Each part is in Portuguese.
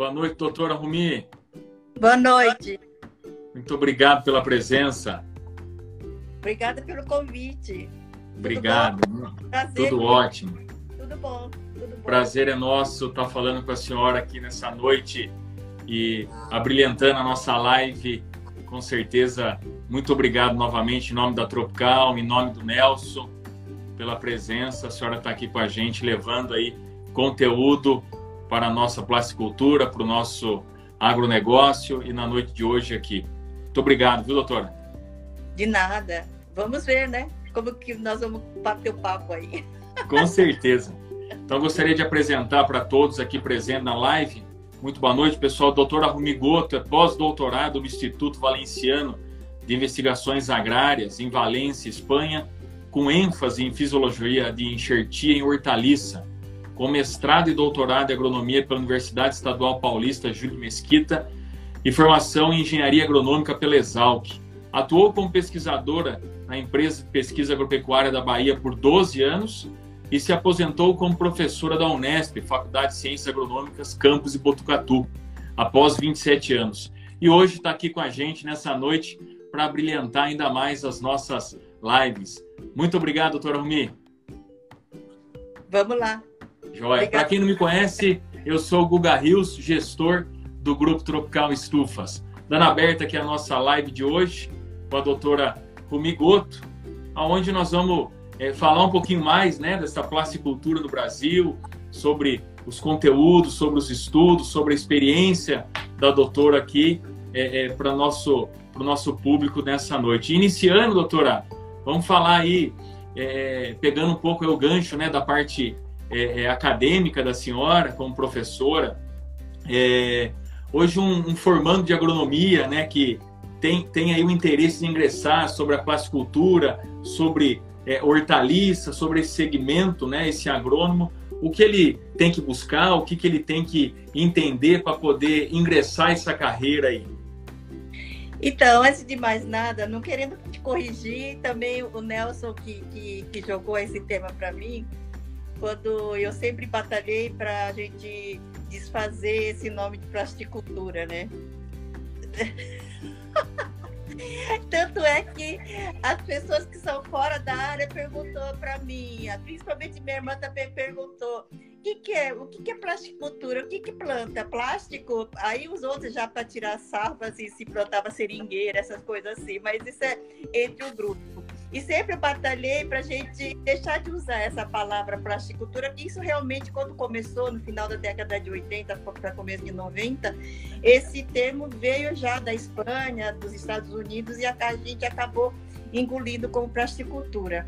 Boa noite, doutora Rumi. Boa noite. Muito obrigado pela presença. Obrigada pelo convite. Obrigado. Prazer. Tudo ótimo. Tudo bom. Tudo bom. Prazer é nosso estar falando com a senhora aqui nessa noite e abrilhantando a nossa live. Com certeza, muito obrigado novamente em nome da Tropical, em nome do Nelson, pela presença. A senhora está aqui com a gente, levando aí conteúdo para a nossa plasticultura, para o nosso agronegócio e na noite de hoje aqui. Muito obrigado, viu, doutora? De nada. Vamos ver, né? Como que nós vamos bater o papo aí. Com certeza. Então, gostaria de apresentar para todos aqui presentes na live. Muito boa noite, pessoal. Doutora Rumigoto é pós-doutorado no Instituto Valenciano de Investigações Agrárias, em Valência, Espanha, com ênfase em fisiologia de enxertia em hortaliça, com mestrado e doutorado em agronomia pela Universidade Estadual Paulista Júlio Mesquita e formação em engenharia agronômica pela Exalc. Atuou como pesquisadora na empresa de pesquisa agropecuária da Bahia por 12 anos e se aposentou como professora da Unesp, Faculdade de Ciências Agronômicas, Campus de Botucatu, após 27 anos. E hoje está aqui com a gente nessa noite para brilhantar ainda mais as nossas lives. Muito obrigado, doutora Rumi. Vamos lá. Joia. Para quem não me conhece, eu sou o Guga Rios, gestor do Grupo Tropical Estufas. Dando aberta aqui a nossa live de hoje com a doutora Rumi Goto, onde nós vamos é, falar um pouquinho mais né, dessa plasticultura no Brasil, sobre os conteúdos, sobre os estudos, sobre a experiência da doutora aqui é, é, para o nosso, nosso público nessa noite. Iniciando, doutora, vamos falar aí, é, pegando um pouco o gancho né, da parte é, é, acadêmica da senhora, como professora. hoje, um, um formando de agronomia, né, que tem, tem aí o interesse em ingressar sobre a plasticultura, sobre é, hortaliça, sobre esse segmento, né, esse agrônomo, o que ele tem que buscar, o que, que ele tem que entender para poder ingressar essa carreira aí? Então, antes de mais nada, não querendo te corrigir, também o Nelson que, que, que jogou esse tema para mim, quando eu sempre batalhei para a gente desfazer esse nome de plasticultura, né? Tanto é que as pessoas que são fora da área perguntou para mim, principalmente minha irmã também perguntou, o que, que é, o que, que é plasticultura, o que, que planta? Plástico? Aí os outros já para tirar sarro, assim, se plantava seringueira, essas coisas assim, mas isso é entre o grupo. E sempre batalhei para a gente deixar de usar essa palavra plasticultura, que isso realmente, quando começou, no final da década de 80 para começo de 90, esse termo veio já da Espanha, dos Estados Unidos, e a, a gente acabou engolindo como plasticultura.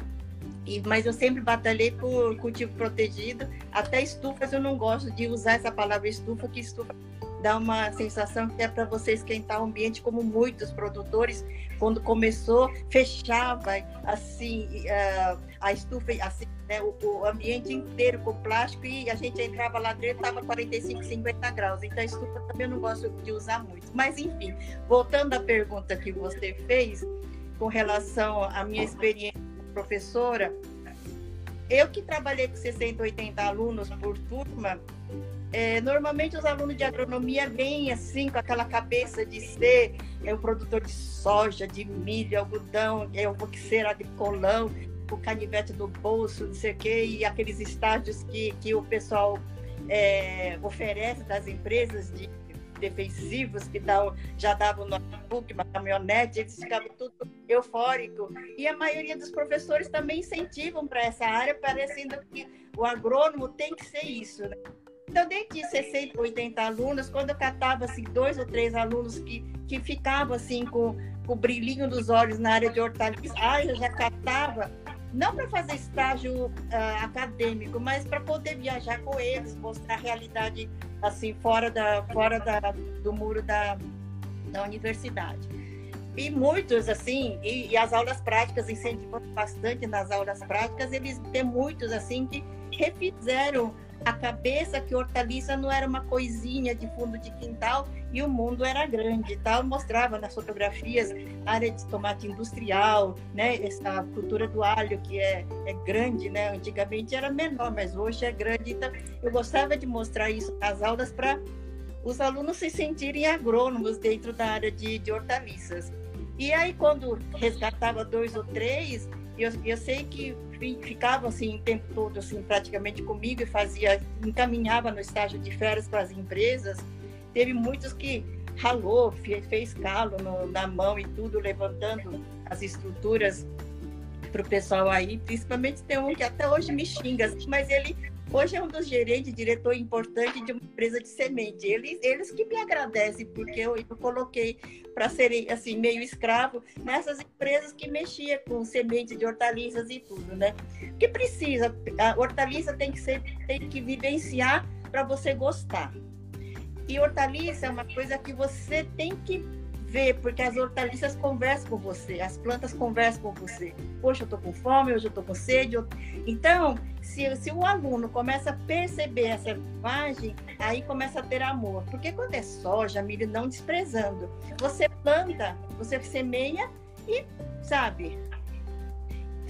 E, mas eu sempre batalhei por cultivo protegido. Até estufas eu não gosto de usar essa palavra estufa, que estufa dá uma sensação que é para você esquentar o ambiente, como muitos produtores, quando começou, fechava assim uh, a estufa, assim, né, o, o, ambiente inteiro com plástico e a gente entrava lá dentro, estava 45, 50 graus. Então a estufa também eu não gosto de usar muito. Mas enfim, voltando à pergunta que você fez com relação à minha experiência professora, eu que trabalhei com 60, 80 alunos por turma, é, normalmente os alunos de agronomia vêm assim com aquela cabeça de ser é, um produtor de soja, de milho, algodão, é o boxeira de colão, o canivete do bolso, não sei o quê, e aqueles estágios que, que o pessoal é, oferece das empresas de defensivos que já davam notebook, uma caminhonete, eles ficavam tudo eufórico. E a maioria dos professores também incentivam para essa área, parecendo que o agrônomo tem que ser isso, né? Então, dentro de 60, 80 alunos, quando eu catava assim, dois ou três alunos que, que ficavam assim com, com o brilhinho dos olhos na área de hortaliça, ah, eu já catava, não para fazer estágio uh, acadêmico, mas para poder viajar com eles, mostrar a realidade assim fora da fora da, do muro da, da universidade. E muitos assim, e, e as aulas práticas incentivando bastante nas aulas práticas, eles tem muitos assim que refizeram a cabeça que hortaliça não era uma coisinha de fundo de quintal e o mundo era grande. Tal mostrava nas fotografias área de tomate industrial, né? Essa cultura do alho que é, é grande, né? Antigamente era menor, mas hoje é grande. Então eu gostava de mostrar isso nas aulas para os alunos se sentirem agrônomos dentro da área de, de hortaliças. E aí, quando resgatava dois ou três, eu, eu sei que ficavam assim o tempo todo assim praticamente comigo e fazia encaminhava no estágio de férias para as empresas. Teve muitos que ralou fez calo no, na mão e tudo levantando as estruturas para o pessoal aí. Principalmente tem um que até hoje me xinga mas ele Hoje é um dos gerentes, diretor importante de uma empresa de semente. Eles, eles que me agradecem, porque eu, eu coloquei para serem assim, meio escravo nessas empresas que mexiam com semente de hortaliças e tudo, né? Que precisa, a hortaliça tem que ser, tem que vivenciar para você gostar. E hortaliça é uma coisa que você tem que ver, porque as hortaliças conversam com você, as plantas conversam com você. Poxa, eu estou com fome, hoje eu estou com sede. Eu... Então, se, se o aluno começa a perceber essa imagem, aí começa a ter amor. Porque quando é soja, milho, não desprezando, você planta, você semeia e, sabe?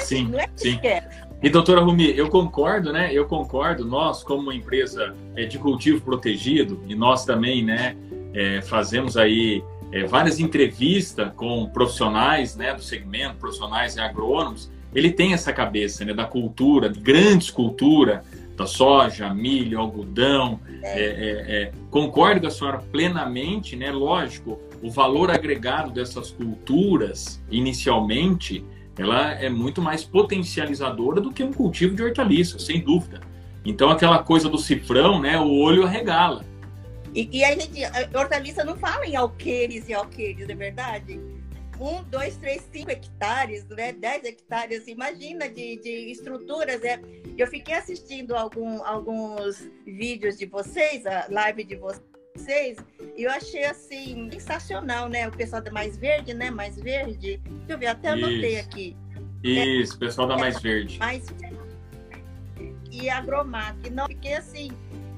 Assim, sim, é sim. E doutora Rumi, eu concordo, né? Eu concordo. Nós, como uma empresa é, de cultivo protegido, e nós também, né, é, fazemos aí é, várias entrevistas com profissionais né, do segmento, profissionais e agrônomos, ele tem essa cabeça né, da cultura, de grandes cultura, da soja, milho, algodão. É, é, é, concordo com a senhora plenamente, né? Lógico, o valor agregado dessas culturas, inicialmente, ela é muito mais potencializadora do que um cultivo de hortaliça, sem dúvida. Então, aquela coisa do cifrão, né? O olho arregala. E, e a gente, a hortaliça não fala em alqueires e alqueires, é verdade? Um, dois, três, cinco hectares, né? Dez hectares, imagina de, de estruturas. É. Eu fiquei assistindo algum, alguns vídeos de vocês, a live de vocês, e eu achei assim sensacional, né? O pessoal da Mais Verde, né? Mais Verde. Deixa eu ver, até anotei aqui. Isso, é, pessoal da Mais Verde. Mais e Agromac. Não fiquei assim,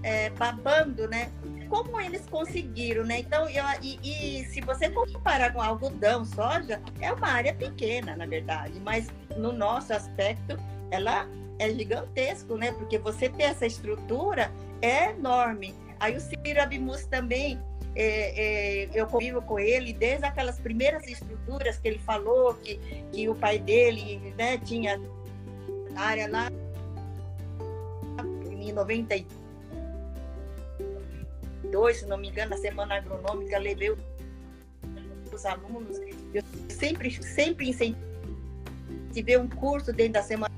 é, babando, né? Como eles conseguiram, né? Então, eu, e, e, se você comparar com algodão, soja, é uma área pequena, na verdade, mas no nosso aspecto, ela é gigantesco, né? Porque você ter essa estrutura é enorme. Aí o Ciro Abimus também, é, é, eu convivo com ele desde aquelas primeiras estruturas que ele falou, que, que o pai dele né, tinha área lá em 93 2022, se não me engano, na Semana Agronômica, levei os alunos. Eu sempre, sempre incentivei um curso dentro da Semana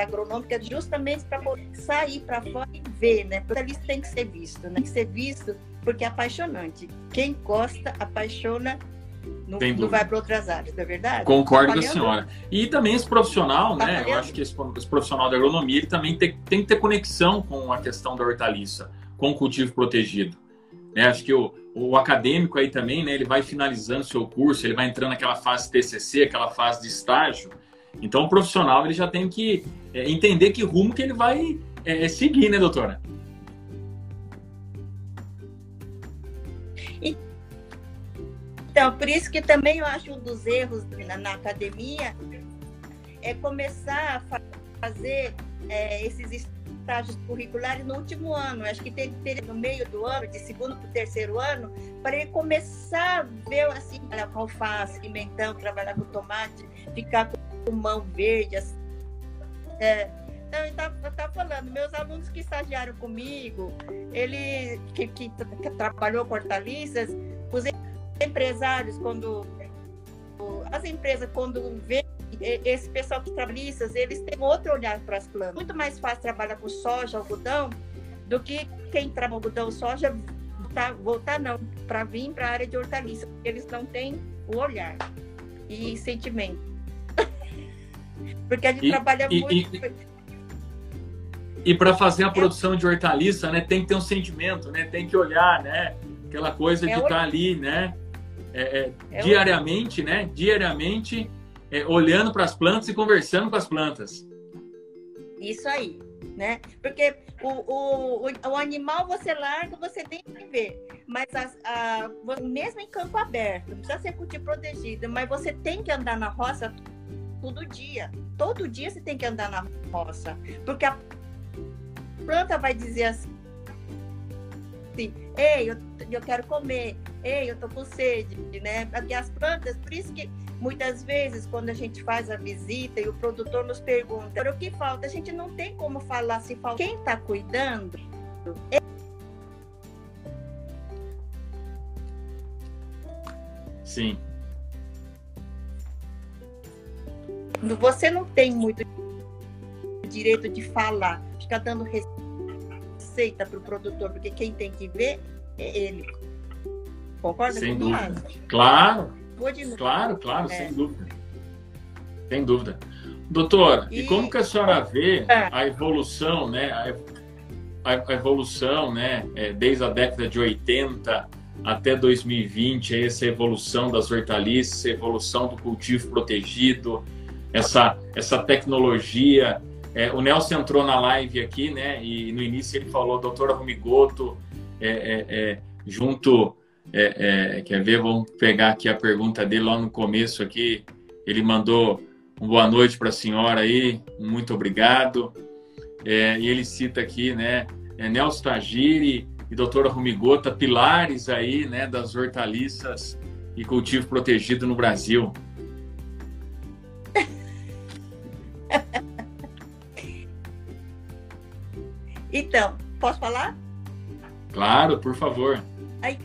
Agronômica justamente para poder sair para fora e ver, né? Porque ali tem que ser visto, né? Tem que ser visto porque é apaixonante. Quem gosta, apaixona não, não, vai para outras áreas, não é verdade? Concordo com a senhora. E também esse profissional, tá né? Eu acho que esse, esse, profissional da agronomia ele também tem, tem que ter conexão com a questão da hortaliça com cultivo protegido. Né? Acho que o, o acadêmico aí também, né, ele vai finalizando seu curso, ele vai entrando naquela fase TCC, aquela fase de estágio. Então, o profissional ele já tem que é, entender que rumo que ele vai é, seguir, né, doutora? Então, por isso que também eu acho um dos erros na, na academia é começar a fazer é, esses estágios curriculares no último ano. Acho que tem que ter no meio do ano, de segundo para o terceiro ano, para ele começar a ver assim, trabalhar com alface, pimentão, trabalhar com tomate, ficar com mão verde. Assim. É, então, eu estava falando, meus alunos que estagiaram comigo, ele que, que, que trabalhou com hortaliças, os empresários, quando as empresas, quando vê esse pessoal que trabalha eles têm outro olhar para as plantas. Muito mais fácil trabalhar com soja, algodão, do que quem trabalha algodão, soja, voltar, voltar não, para vir para a área de hortaliça. Eles não têm o olhar e sentimento. Porque a gente e, trabalha e, muito. E, e para fazer a produção de hortaliça, né, tem que ter um sentimento, né? Tem que olhar, né? Aquela coisa é de estar tá ali, né? É, é, é diariamente, né? Diariamente é, olhando para as plantas e conversando com as plantas. Isso aí, né? Porque o, o, o, animal você larga, você tem que ver. Mas as, a, mesmo em campo aberto, não precisa ser cultivo protegido, mas você tem que andar na roça todo dia. Todo dia você tem que andar na roça. Porque a planta vai dizer assim, assim, ei, eu, eu quero comer, ei, eu tô com sede, né? Porque as plantas, por isso que muitas vezes quando a gente faz a visita e o produtor nos pergunta o que falta, a gente não tem como falar se falta. Quem está cuidando Sim. Você não tem muito direito de falar, ficar dando receita para o produtor, porque quem tem que ver é ele. Concorda sem dúvida. Claro. Claro, claro, é. sem dúvida. Sem dúvida. Doutora, e, e como que a senhora vê é. a evolução, né? A, evolução, né? É, desde a década de 80 até 2020, essa evolução das hortaliças, evolução do cultivo protegido, essa, essa tecnologia. É, o Nelson entrou na live aqui, né? E no início ele falou, doutora Romigoto, é, é, é junto, é, é, quer ver? Vamos pegar aqui a pergunta dele lá no começo aqui. Ele mandou um boa noite para a senhora aí, muito obrigado. e ele cita aqui, né? Nelson Tagiri, e doutora Rumigota, pilares aí, né, das hortaliças e cultivo protegido no Brasil. então, posso falar? Claro, por favor. Aí,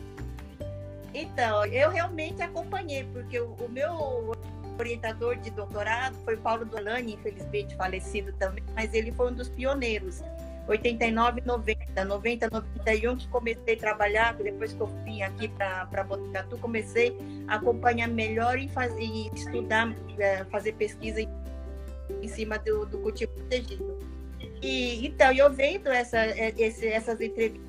então, eu realmente acompanhei, porque o, o meu orientador de doutorado foi Paulo Dolani, infelizmente falecido também, mas ele foi um dos pioneiros 89, 90, 90, 91 que comecei a trabalhar, depois que eu vim aqui para Botucatu, comecei a acompanhar melhor e, fazer, e estudar, é, fazer pesquisa em, cima do, do, cultivo protegido. E, então, eu vendo essa, é, esse, essas entrevistas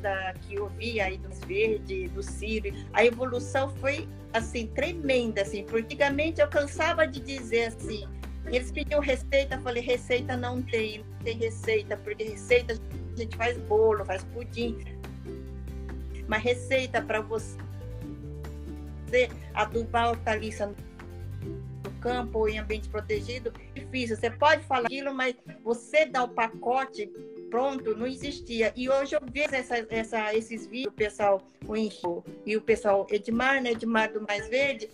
da, que eu vi aí dos Verde, do Ciro, a evolução foi, assim, tremenda, assim, porque antigamente eu cansava de dizer assim, eles pediam receita, eu falei, receita não tem, não tem receita, porque receita a gente faz bolo, faz pudim. Mas receita para você adubar hortaliça no campo ou em ambiente protegido, difícil. Você pode falar aquilo, mas você dá o pacote pronto, não existia. E hoje eu vejo essa, essa, esses vídeos, o pessoal, o Henrique e o pessoal Edmar, né, Edmar do Mais Verde,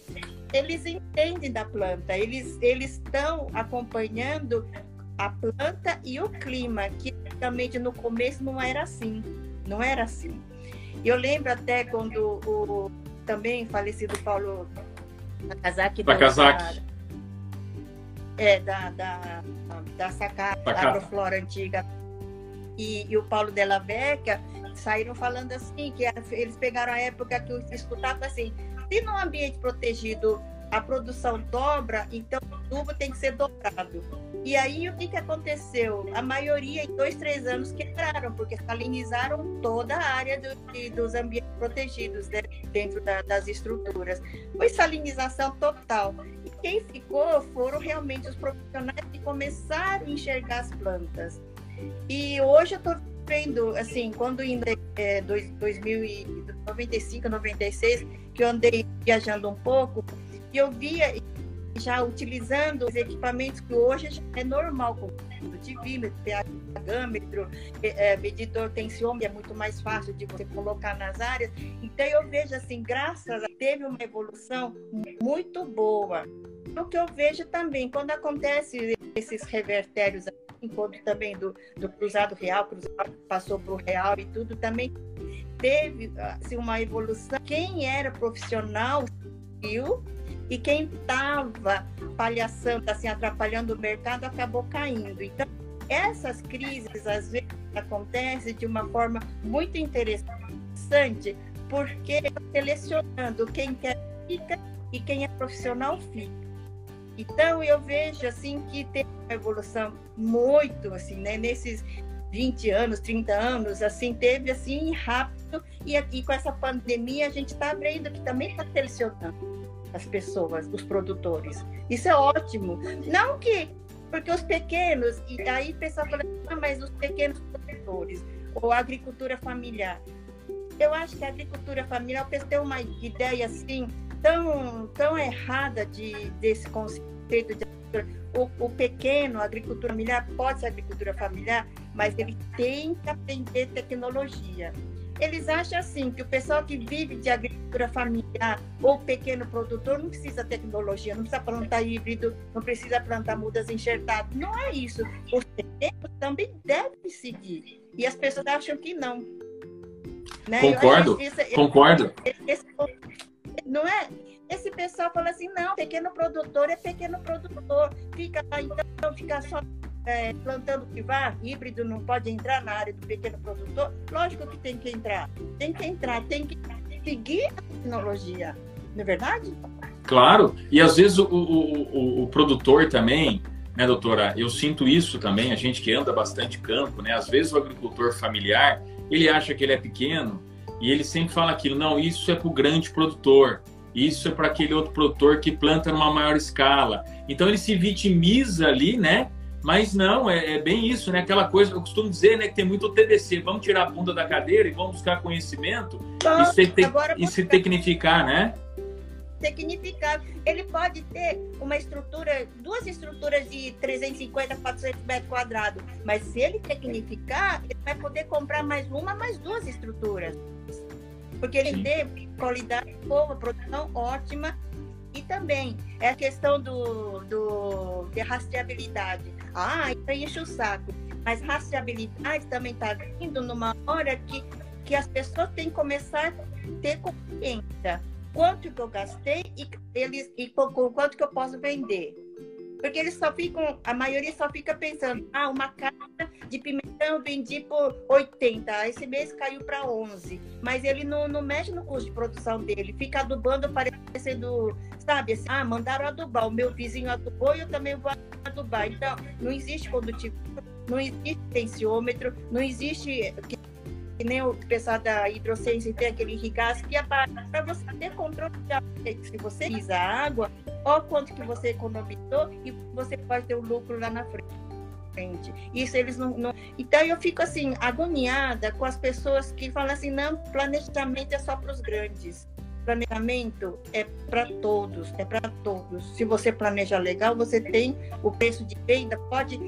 eles entendem da planta, eles estão acompanhando a planta e o clima, que realmente no começo não era assim, não era assim. Eu lembro até quando o também falecido Paulo Nakazaki da, da, é, da, da, da Sacada, da Agroflora Antiga, e, e, o Paulo Della Vecchia saíram falando assim, que eles pegaram a época que eu escutava assim, se no ambiente protegido a produção dobra, então o tubo tem que ser dobrado. E aí o que, que aconteceu? A maioria em dois, três anos quebraram, porque salinizaram toda a área do, dos ambientes protegidos né, dentro da, das estruturas. Foi salinização total. E quem ficou foram realmente os profissionais que começaram a enxergar as plantas. E hoje eu estou vendo, assim, quando em é, 2095, 96, que eu andei viajando um pouco, e eu via já utilizando os equipamentos que hoje é normal, como divímetro, pH-gâmetro, é, medidor tensiômetro, é muito mais fácil de você colocar nas áreas. Então eu vejo assim, graças a teve uma evolução muito boa. O que eu vejo também, quando acontece esses revertérios encontro também do, do cruzado real, cruzado passou para o real e tudo também teve assim, uma evolução. Quem era profissional viu e quem estava palhaçando, assim, atrapalhando o mercado acabou caindo. Então, essas crises às vezes acontecem de uma forma muito interessante, porque selecionando quem quer fica e quem é profissional fica. Então eu vejo assim que tem uma evolução muito assim, né, nesses 20 anos, 30 anos, assim, teve assim rápido e aqui com essa pandemia a gente está abrindo que também está selecionando as pessoas, os produtores. Isso é ótimo. Não que porque os pequenos, e aí pessoal fala, ah, mas os pequenos produtores, ou a agricultura familiar. Eu acho que a agricultura familiar, o pessoal tem uma ideia assim, tão, tão errada de, desse conceito de o, o pequeno, a agricultura familiar, pode ser agricultura familiar, mas ele tem que aprender tecnologia. eles acham assim que o pessoal que vive de agricultura familiar ou pequeno produtor não precisa tecnologia, não precisa plantar híbrido, não precisa plantar mudas enxertadas. Não é isso. Os terrenos também devem seguir. E as pessoas acham que não. Né? Concordo, concordo. Esse, não é? Esse pessoal fala assim, não, pequeno produtor é pequeno produtor. Fica então, fica só é, plantando vá híbrido não pode entrar na área do pequeno produtor? Lógico que tem que entrar. Tem que entrar, tem que seguir a tecnologia. Não é verdade? Claro. E às vezes o, o, o, o produtor também, né, doutora? Eu sinto isso também, a gente que anda bastante campo, né? Às vezes o agricultor familiar, ele acha que ele é pequeno e ele sempre fala aquilo, não, isso é para o grande produtor. Isso é para aquele outro produtor que planta numa maior escala. Então ele se vitimiza ali, né? Mas não, é, é, bem isso, né? Aquela coisa, eu costumo dizer, né, que tem muito TDC. Vamos tirar a bunda da cadeira e vamos buscar conhecimento e, se, te, e se tecnificar, né? Tecnificar. Ele pode ter uma estrutura, duas estruturas de 350, 400 metros quadrados, mas se ele tecnificar, ele vai poder comprar mais uma, mais duas estruturas. Porque ele tem qualidade boa, produção ótima e também é a questão do, do, de rastreabilidade. Ah, isso enche o saco. Mas rastreabilidade também está vindo numa hora que, que as pessoas têm que começar a ter consciência. Quanto que eu gastei e, eles, e com, quanto que eu posso vender. Porque eles só ficam, a maioria só fica pensando, ah, uma caixa de pimentão eu vendi por 80, esse mês caiu para 11. Mas ele não, não mexe no custo de produção dele, fica adubando parecendo, sabe, assim, ah, mandaram adubar, o meu vizinho adubou e eu também vou adubar. Então, não existe condutivo, não existe tensiômetro, não existe que nem o pessoal da hidrociência tem aquele irrigaço que é para você ter controle de se você usa água, olha quanto que você economizou e você pode ter um lucro lá na frente. Isso eles não, não, Então eu fico assim, agoniada com as pessoas que falam assim, não, planejamento é só para os grandes. Planejamento é para todos, é para todos. Se você planeja legal, você tem o preço de venda, pode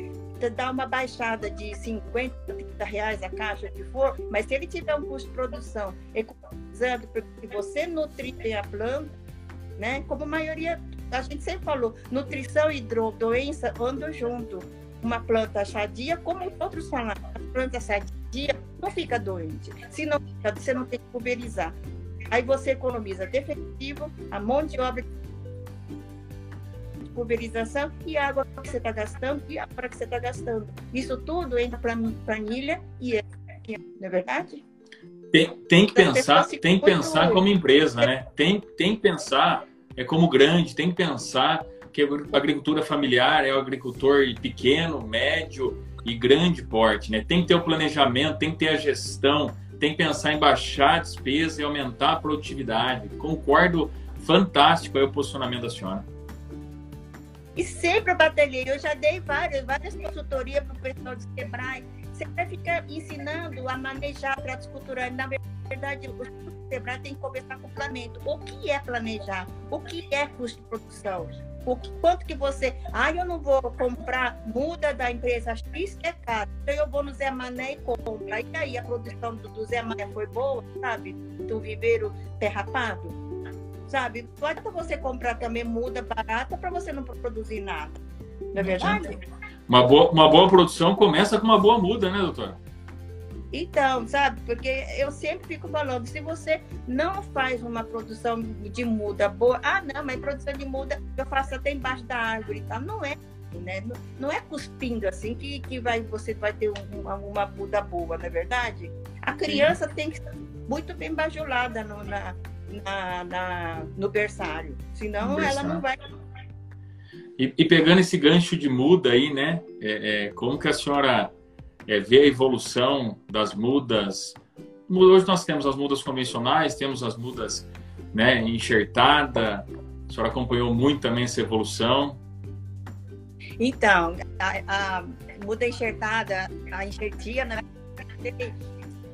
dar uma baixada de 50, 30 reais a caixa que for, mas se ele tiver um custo de produção economizando, porque você nutrir a planta, né? Como a maioria, a gente sempre falou, nutrição e doença andam junto. Uma planta sadia, como outros falaram, a planta sadia não fica doente. Se não você não tem que pulverizar. Aí você economiza defensivo, a mão de obra pulverização e a água que você está gastando e a hora que você está gastando. Isso tudo entra para a planilha e é, não é verdade? Tem, tem que então, pensar, tem que pensar como empresa, né? Tem, tem que pensar é como grande, tem que pensar que a agricultura familiar é o agricultor pequeno, médio e grande porte, né? Tem que ter o planejamento, tem que ter a gestão, tem que pensar em baixar a despesa e aumentar a produtividade. Concordo, fantástico aí o posicionamento da senhora. E sempre eu batalhei. Eu já dei várias, várias consultorias para o pessoal do Sebrae. Você vai ficar ensinando a manejar pratos culturais. Na verdade, o Sebrae tem que começar com o planejamento. O que é planejar? O que é custo de produção? O que, quanto que você. Ah, eu não vou comprar muda da empresa X, é caro. Então eu vou no Zé Mané e compro. E aí a produção do, do Zé Mané foi boa, sabe? Do viveiro terrapado sabe? Não adianta você comprar também muda barata para você não produzir nada. Não é verdade? Uma boa, uma boa produção começa com uma boa muda, né, doutora? Então, sabe? Porque eu sempre fico falando, se você não faz uma produção de muda boa, ah, não, mas produção de muda eu faço até embaixo da árvore e tal. Não é, né? Não, não é cuspindo assim que, que vai, você vai ter um, uma, uma muda boa, não é verdade? A criança Sim. tem que ser muito bem bajulada no, na, na, na no berçário. Senão no berçário. ela não vai. E, e, pegando esse gancho de muda aí, né? É, é, como que a senhora é, vê a evolução das mudas? Hoje nós temos as mudas convencionais, temos as mudas né, enxertada. A senhora acompanhou muito também essa evolução. Então, a, a muda enxertada, a enxertia, né?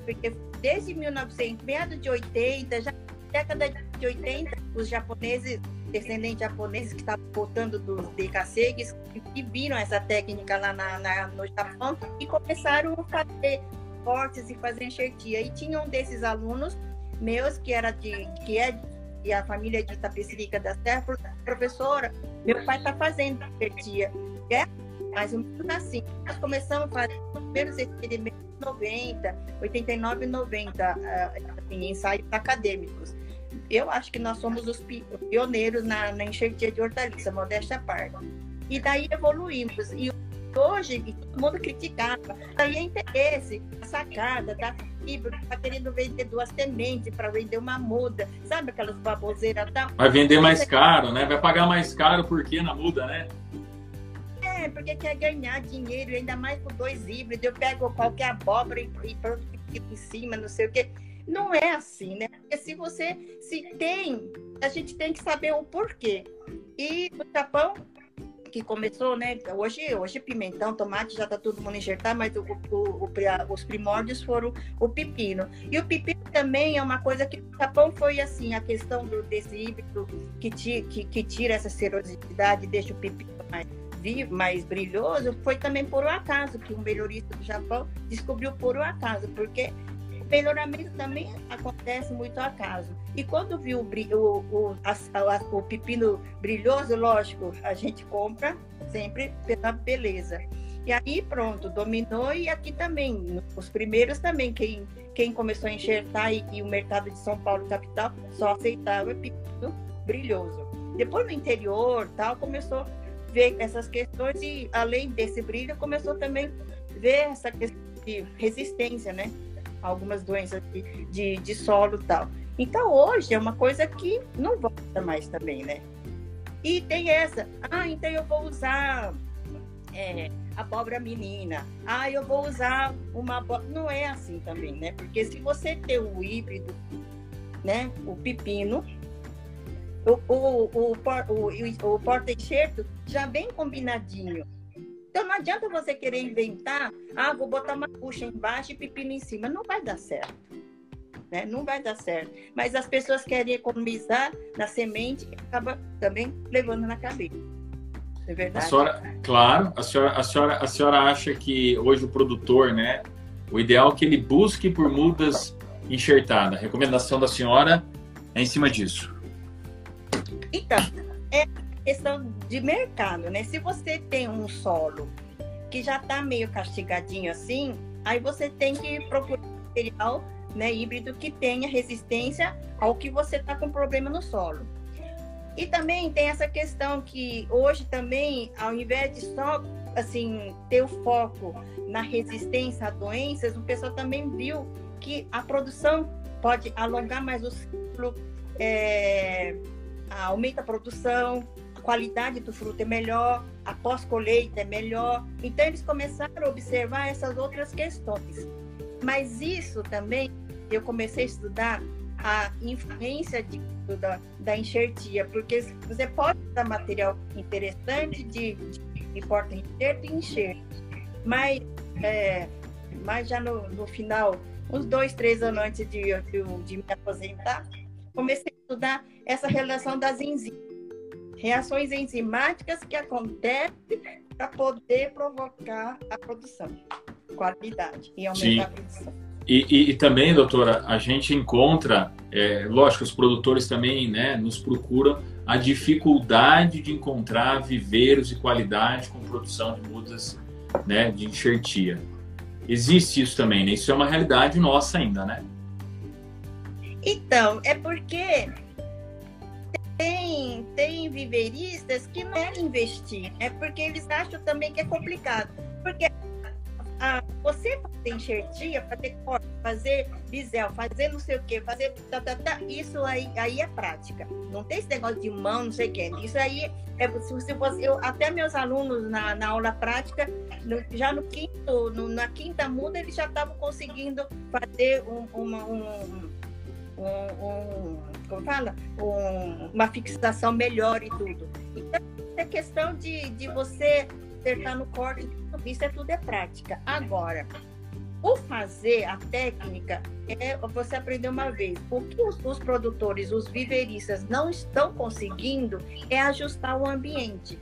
Porque desde 1900, meados de 80, já década de 80, os japoneses, descendentes japoneses que estavam voltando dos decassegues, que viram essa técnica lá na, na, no Japão e começaram a fazer cortes e fazer enxertia. E tinha um desses alunos meus que era de que é e a família de Itapecerica da Serra, professora, meu pai está fazendo enxertia. É menos assim. Nós começamos a fazer os primeiros experimentos em 90, 89 e 90, assim, ensaios acadêmicos. Eu acho que nós somos os pioneiros na, na enxertia de hortaliça, modéstia à parte. E daí evoluímos. E hoje todo mundo criticava. Daí é interesse, a sacada da fibra, tá querendo vender duas sementes para vender uma muda. Sabe aquelas baboseiras tal? Vai vender mais caro, né? Vai pagar mais caro porque na muda, né? É, porque quer ganhar dinheiro, ainda mais com dois híbridos. Eu pego qualquer abóbora e, e pronto, em cima, não sei o quê. Não é assim, né? Porque se você se tem, a gente tem que saber o porquê. E no Japão, que começou, né? Hoje, hoje pimentão, tomate já tá todo mundo enxertado, mas o, o, o, os primórdios foram o pepino. E o pepino também é uma coisa que no Japão foi assim, a questão do, desse híbrido que, ti, que, que tira essa serosidade, deixa o pepino mais vivo, mais brilhoso, foi também por um acaso que um melhorista do Japão descobriu por um acaso, porque o melhoramento também acontece muito acaso. E quando viu o, o, o, a, o pepino brilhoso, lógico, a gente compra sempre pela beleza. E aí pronto, dominou e aqui também, os primeiros também, quem, quem começou a enxertar e, e o mercado de São Paulo capital só aceitava pepino brilhoso. Depois no interior, tal, começou ver essas questões e, além desse brilho, começou também a ver essa questão de resistência, né? Algumas doenças de, de, de solo e tal. Então, hoje é uma coisa que não volta mais também, né? E tem essa, ah, então eu vou usar é, abóbora menina, ah, eu vou usar uma. Não é assim também, né? Porque se você tem o híbrido, né, o pepino, o, o, o, o, o porta-enxerto já bem combinadinho. Então não adianta você querer inventar, ah, vou botar uma bucha embaixo e pepino em cima. Não vai dar certo. Né? Não vai dar certo. Mas as pessoas querem economizar na semente e acaba também levando na cabeça. É verdade? A senhora, claro, a senhora, a, senhora, a senhora acha que hoje o produtor, né, o ideal é que ele busque por mudas enxertadas. A recomendação da senhora é em cima disso. Então, é questão de mercado, né? Se você tem um solo que já está meio castigadinho assim, aí você tem que procurar material né, híbrido que tenha resistência ao que você está com problema no solo. E também tem essa questão que hoje também, ao invés de só assim ter o foco na resistência a doenças, o pessoal também viu que a produção pode alongar mais o ciclo, é, aumenta a produção, qualidade do fruto é melhor, a pós-colheita é melhor. Então, eles começaram a observar essas outras questões. Mas isso também, eu comecei a estudar a influência de, da, da enxertia, porque você pode usar material interessante de, de, porta-enxerto e enxerto, mas, é, mas já no, no final, uns dois, três anos antes de, de, de me aposentar, comecei a estudar essa relação das enzimas. Reações enzimáticas que acontecem para poder provocar a produção, qualidade e aumentar Sim. a produção. E, e, e, também, doutora, a gente encontra, é, lógico, os produtores também né, nos procuram a dificuldade de encontrar viveiros de qualidade com produção de mudas né, de enxertia. Existe isso também, né? Isso é uma realidade nossa ainda, né? Então, é porque tem, tem viveiristas que não querem investir, é porque eles acham também que é complicado. Porque a, você fazer enxertia, fazer corte, fazer bisel, fazer não sei o que, fazer tá, tá, tá, isso aí, aí é prática. Não tem esse negócio de mão, não sei o que. Isso aí é se, se você, eu, até meus alunos na, na aula prática, no, já no quinto, no, na quinta muda, eles já estavam conseguindo fazer um, uma, um um, um como fala? Um, uma fixação melhor e tudo. Então, é questão de, de você acertar no corte, isso é tudo é prática. Agora, o fazer, a técnica, é você aprender uma vez. O que os, os, produtores, os viveiristas não estão conseguindo é ajustar o ambiente.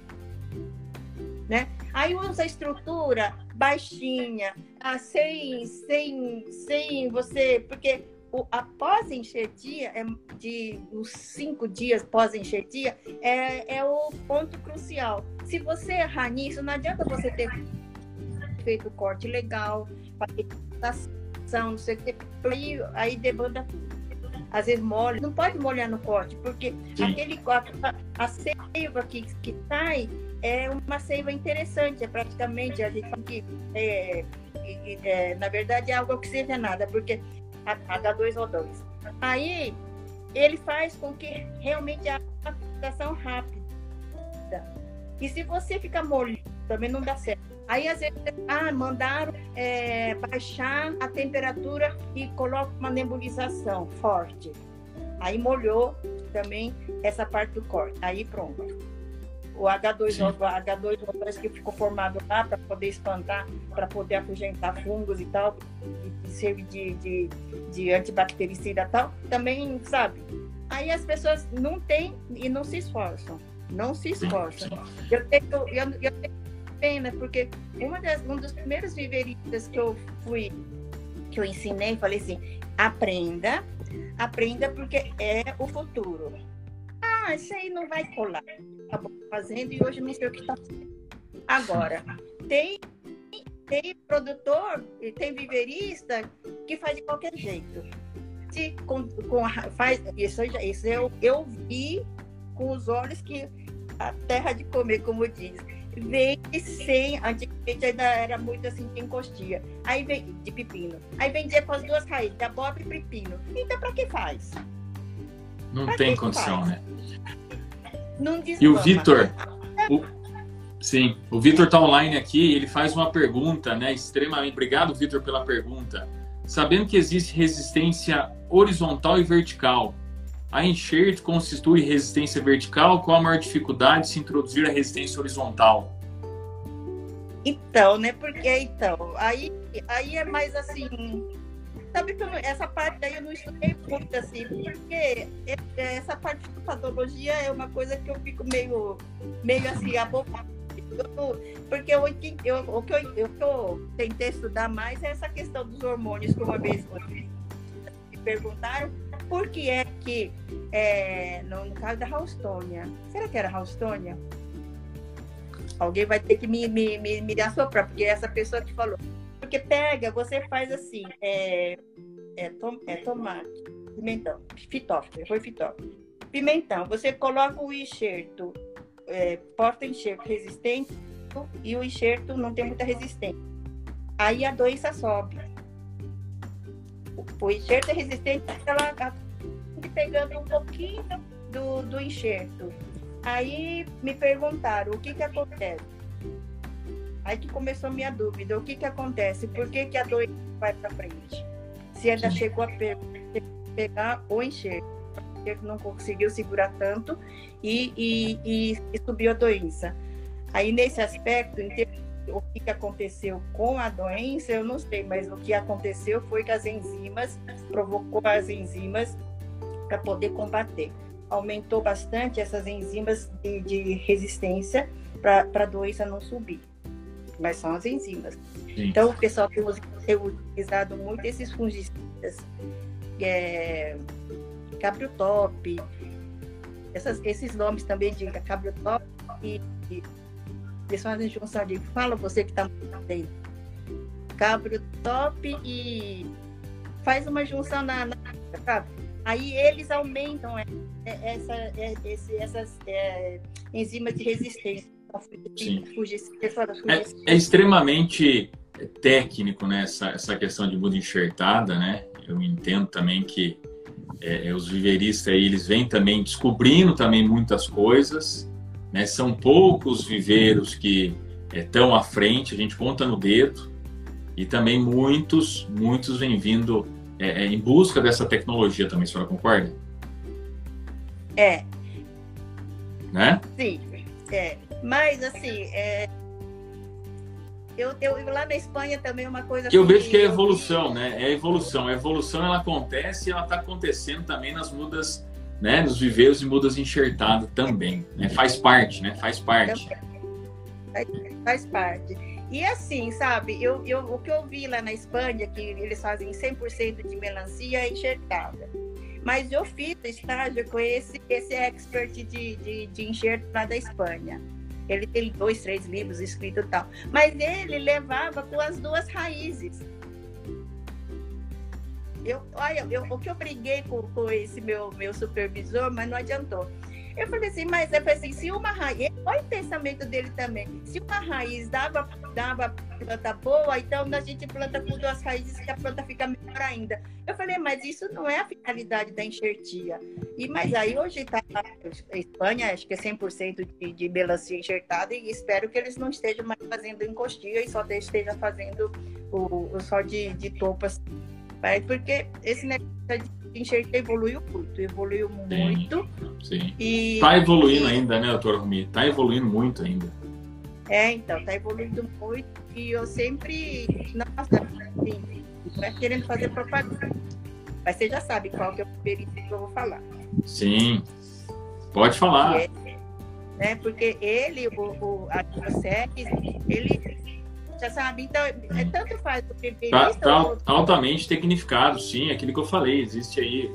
Né? Aí usa a estrutura baixinha, ah, sem, sem, sem você. Porque o, após enxertia, é de os cinco dias pós enxertia, é, é o ponto crucial. Se você errar nisso, não adianta você ter feito o corte legal, ação, não sei o que, aí, aí demanda tudo às vezes molha, não pode molhar no corte, porque Sim. aquele a, a seiva que, que sai é uma seiva interessante, é praticamente, a gente que é, é, na verdade é algo oxigenada, porque H2O2. Aí ele faz com que realmente haja uma fixação rápida. E se você ficar molhado, também não dá certo. Aí, às vezes, ah, mandaram é, baixar a temperatura e coloca uma nebulização forte. Aí molhou também essa parte do corte. Aí pronto. O H2O, H2O2 que ficou formado lá para poder espantar, para poder afugentar fungos e tal, e servir de, de, de antibactericida e tal, também, sabe? Aí as pessoas não têm e não se esforçam. Não se esforçam. Eu tenho, eu, eu tenho pena, porque uma das, um dos primeiros viveristas que eu fui, que eu ensinei, falei assim, aprenda, aprenda porque é o futuro. Ah, isso aí não vai colar. Acabou fazendo e hoje não sei o que está fazendo. Agora, tem, tem produtor e tem viverista que faz de qualquer jeito. Se, com, com, faz, isso, isso eu, eu vi com os olhos que a terra de comer, como diz vende sem, antigamente ainda era muito assim de encostia. Aí vem de pepino. Aí vendia com as duas raízes, da abóbora e pepino. Então para que faz? Não pra tem condição, faz? né? Não e o Vitor, o... sim, o Vitor está online aqui, ele faz uma pergunta, né? Extremamente. Obrigado, Vitor, pela pergunta. Sabendo que existe resistência horizontal e vertical, a enxerto constitui resistência vertical? Qual a maior dificuldade de se introduzir a resistência horizontal? Então, né? Porque então, aí, aí é mais assim. Sabe que essa parte aí eu não estudei muito assim, porque essa parte de patologia é uma coisa que eu fico meio, meio assim, abobada. Porque eu, eu, o, que eu, eu, eu tentei estudar mais é essa questão dos hormônios, que uma vez me perguntaram, por que é que, é, no, caso da Raustônia, será que era Raustônia? Alguém vai ter que me, me, me, me assoprar, porque é essa pessoa que falou. Porque pega, você faz assim, é, é, tom, é tomate, pimentão, fitófilo, foi fitófilo. Pimentão, você coloca o enxerto, é, porta-enxerto resistente e o enxerto não tem muita resistência. Aí a doença sobe o enxerto é resistente, ela pegando um pouquinho do, do enxerto. Aí me perguntaram o que que acontece. Aí que começou a minha dúvida, o que que acontece? Por que que a doença vai para frente? Se ela chegou a pegar o enxerto, porque não conseguiu segurar tanto e, e, e subiu a doença. Aí nesse aspecto, o que aconteceu com a doença, eu não sei, mas o que aconteceu foi que as enzimas, provocou as enzimas para poder combater. Aumentou bastante essas enzimas de, de resistência para a doença não subir. Mas são as enzimas. Sim. Então, o pessoal tem, utilizado muito esses fungicidas, é, cabriotop, essas, esses nomes também de cabriotop e, e eles fazem junção de fala você que está dentro. Cabro top e faz uma junção na, na sabe? Aí eles aumentam é, é, essa, é, esse, essas é, enzimas de resistência. É, é, extremamente técnico né, essa, essa questão de muda enxertada, né? Eu entendo também que é, os viveristas aí, eles vêm também descobrindo também muitas coisas, né? São poucos viveiros que estão é, à frente, a gente conta no dedo, e também muitos, muitos vêm vindo é, é, em busca dessa tecnologia também, a senhora concorda? É. Né? Sim, é. Mas, assim, é... Eu, eu, lá na Espanha também é uma coisa que eu vejo que é evolução, né? É evolução. A evolução ela acontece e ela está acontecendo também nas mudas né, nos viveiros e mudas enxertadas também. Né? Faz parte, né? Faz parte. faz parte. E assim, sabe, eu, eu, o que eu vi lá na Espanha, que eles fazem 100% de melancia enxertada. Mas eu fiz estágio com esse, esse expert de, de, de enxerto lá da Espanha. Ele tem dois, três livros escritos e tal. Mas ele levava com as duas raízes. Eu, olha, eu, o que eu briguei com, com esse meu, meu supervisor, mas não adiantou. Eu falei assim, mas eu assim, se uma raiz, olha o pensamento dele também, se uma raiz dava, dava planta boa, então a gente planta com duas raízes que a planta fica melhor ainda. Eu falei, mas isso não é a finalidade da enxertia. E, mas aí hoje está a Espanha, acho que é 100% de, de melancia enxertada e espero que eles não estejam mais fazendo encostia e só estejam fazendo o, o só de, de topas. Porque esse negócio de enxerga evoluiu muito, evoluiu muito. Sim. E, tá evoluindo ainda, né, doutora Rumi? Tá evoluindo muito ainda. É, então, tá evoluindo muito e eu sempre, nossa, assim, não é querendo fazer propaganda. Mas você já sabe qual que é o período que eu vou falar. Sim, pode falar. É, né, porque ele, o, o a ele já sabe? Então, é, tanto faz o. Tá, tá altamente tecnificado, sim, aquilo que eu falei. Existe aí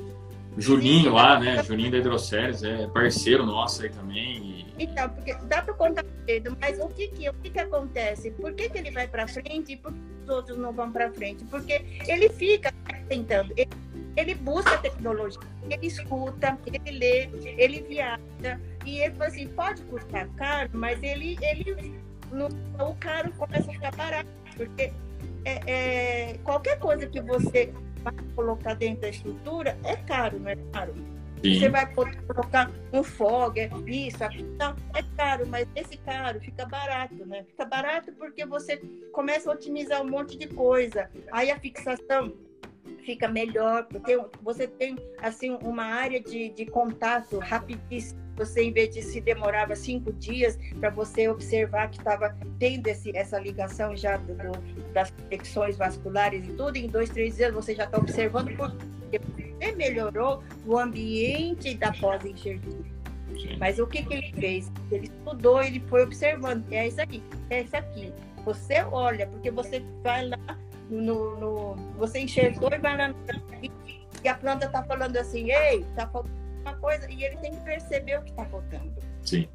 o Julinho sim, lá, né? Julinho da Hidroceres, é parceiro nosso aí também. E... Então, porque dá para contar cedo, mas o que que, o que que acontece? Por que, que ele vai para frente e por que os outros não vão para frente? Porque ele fica tentando, ele, ele busca tecnologia, ele escuta, ele lê, ele viaja, e ele fala assim, pode custar caro, mas ele, ele no, o caro começa a ficar barato, porque é, é, qualquer coisa que você vai colocar dentro da estrutura é caro, não é caro? Sim. Você vai colocar um fog, é isso, aqui, não, é caro, mas esse caro fica barato, né? Fica barato porque você começa a otimizar um monte de coisa. Aí a fixação fica melhor, porque você tem assim uma área de, de contato rapidíssimo você, em vez de se demorava cinco dias para você observar que estava tendo esse, essa ligação já do, das conexões vasculares e tudo, em dois, três dias você já está observando porque você melhorou o ambiente da pós-enxertia. Mas o que, que ele fez? Ele estudou, ele foi observando. É isso aqui, é isso aqui. Você olha, porque você vai lá no. no você enxergou e vai lá no, e a planta está falando assim, ei, está faltando uma coisa e ele tem que perceber o que está faltando. Sim.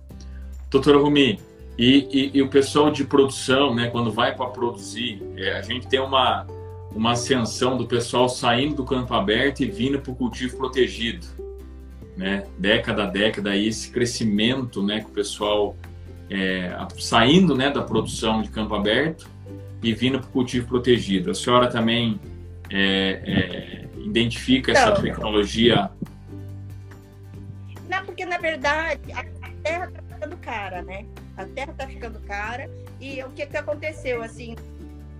Doutora Rumi, e, e, e, o pessoal de produção, né, quando vai para produzir, é, a gente tem uma, uma ascensão do pessoal saindo do campo aberto e vindo para o cultivo protegido. Né? Década a década, aí esse crescimento né, que o pessoal é, saindo né, da produção de campo aberto e vindo para o cultivo protegido. A senhora também é, é, identifica essa tecnologia porque na verdade a, terra está ficando cara, né? A terra está ficando cara. E o que, que aconteceu assim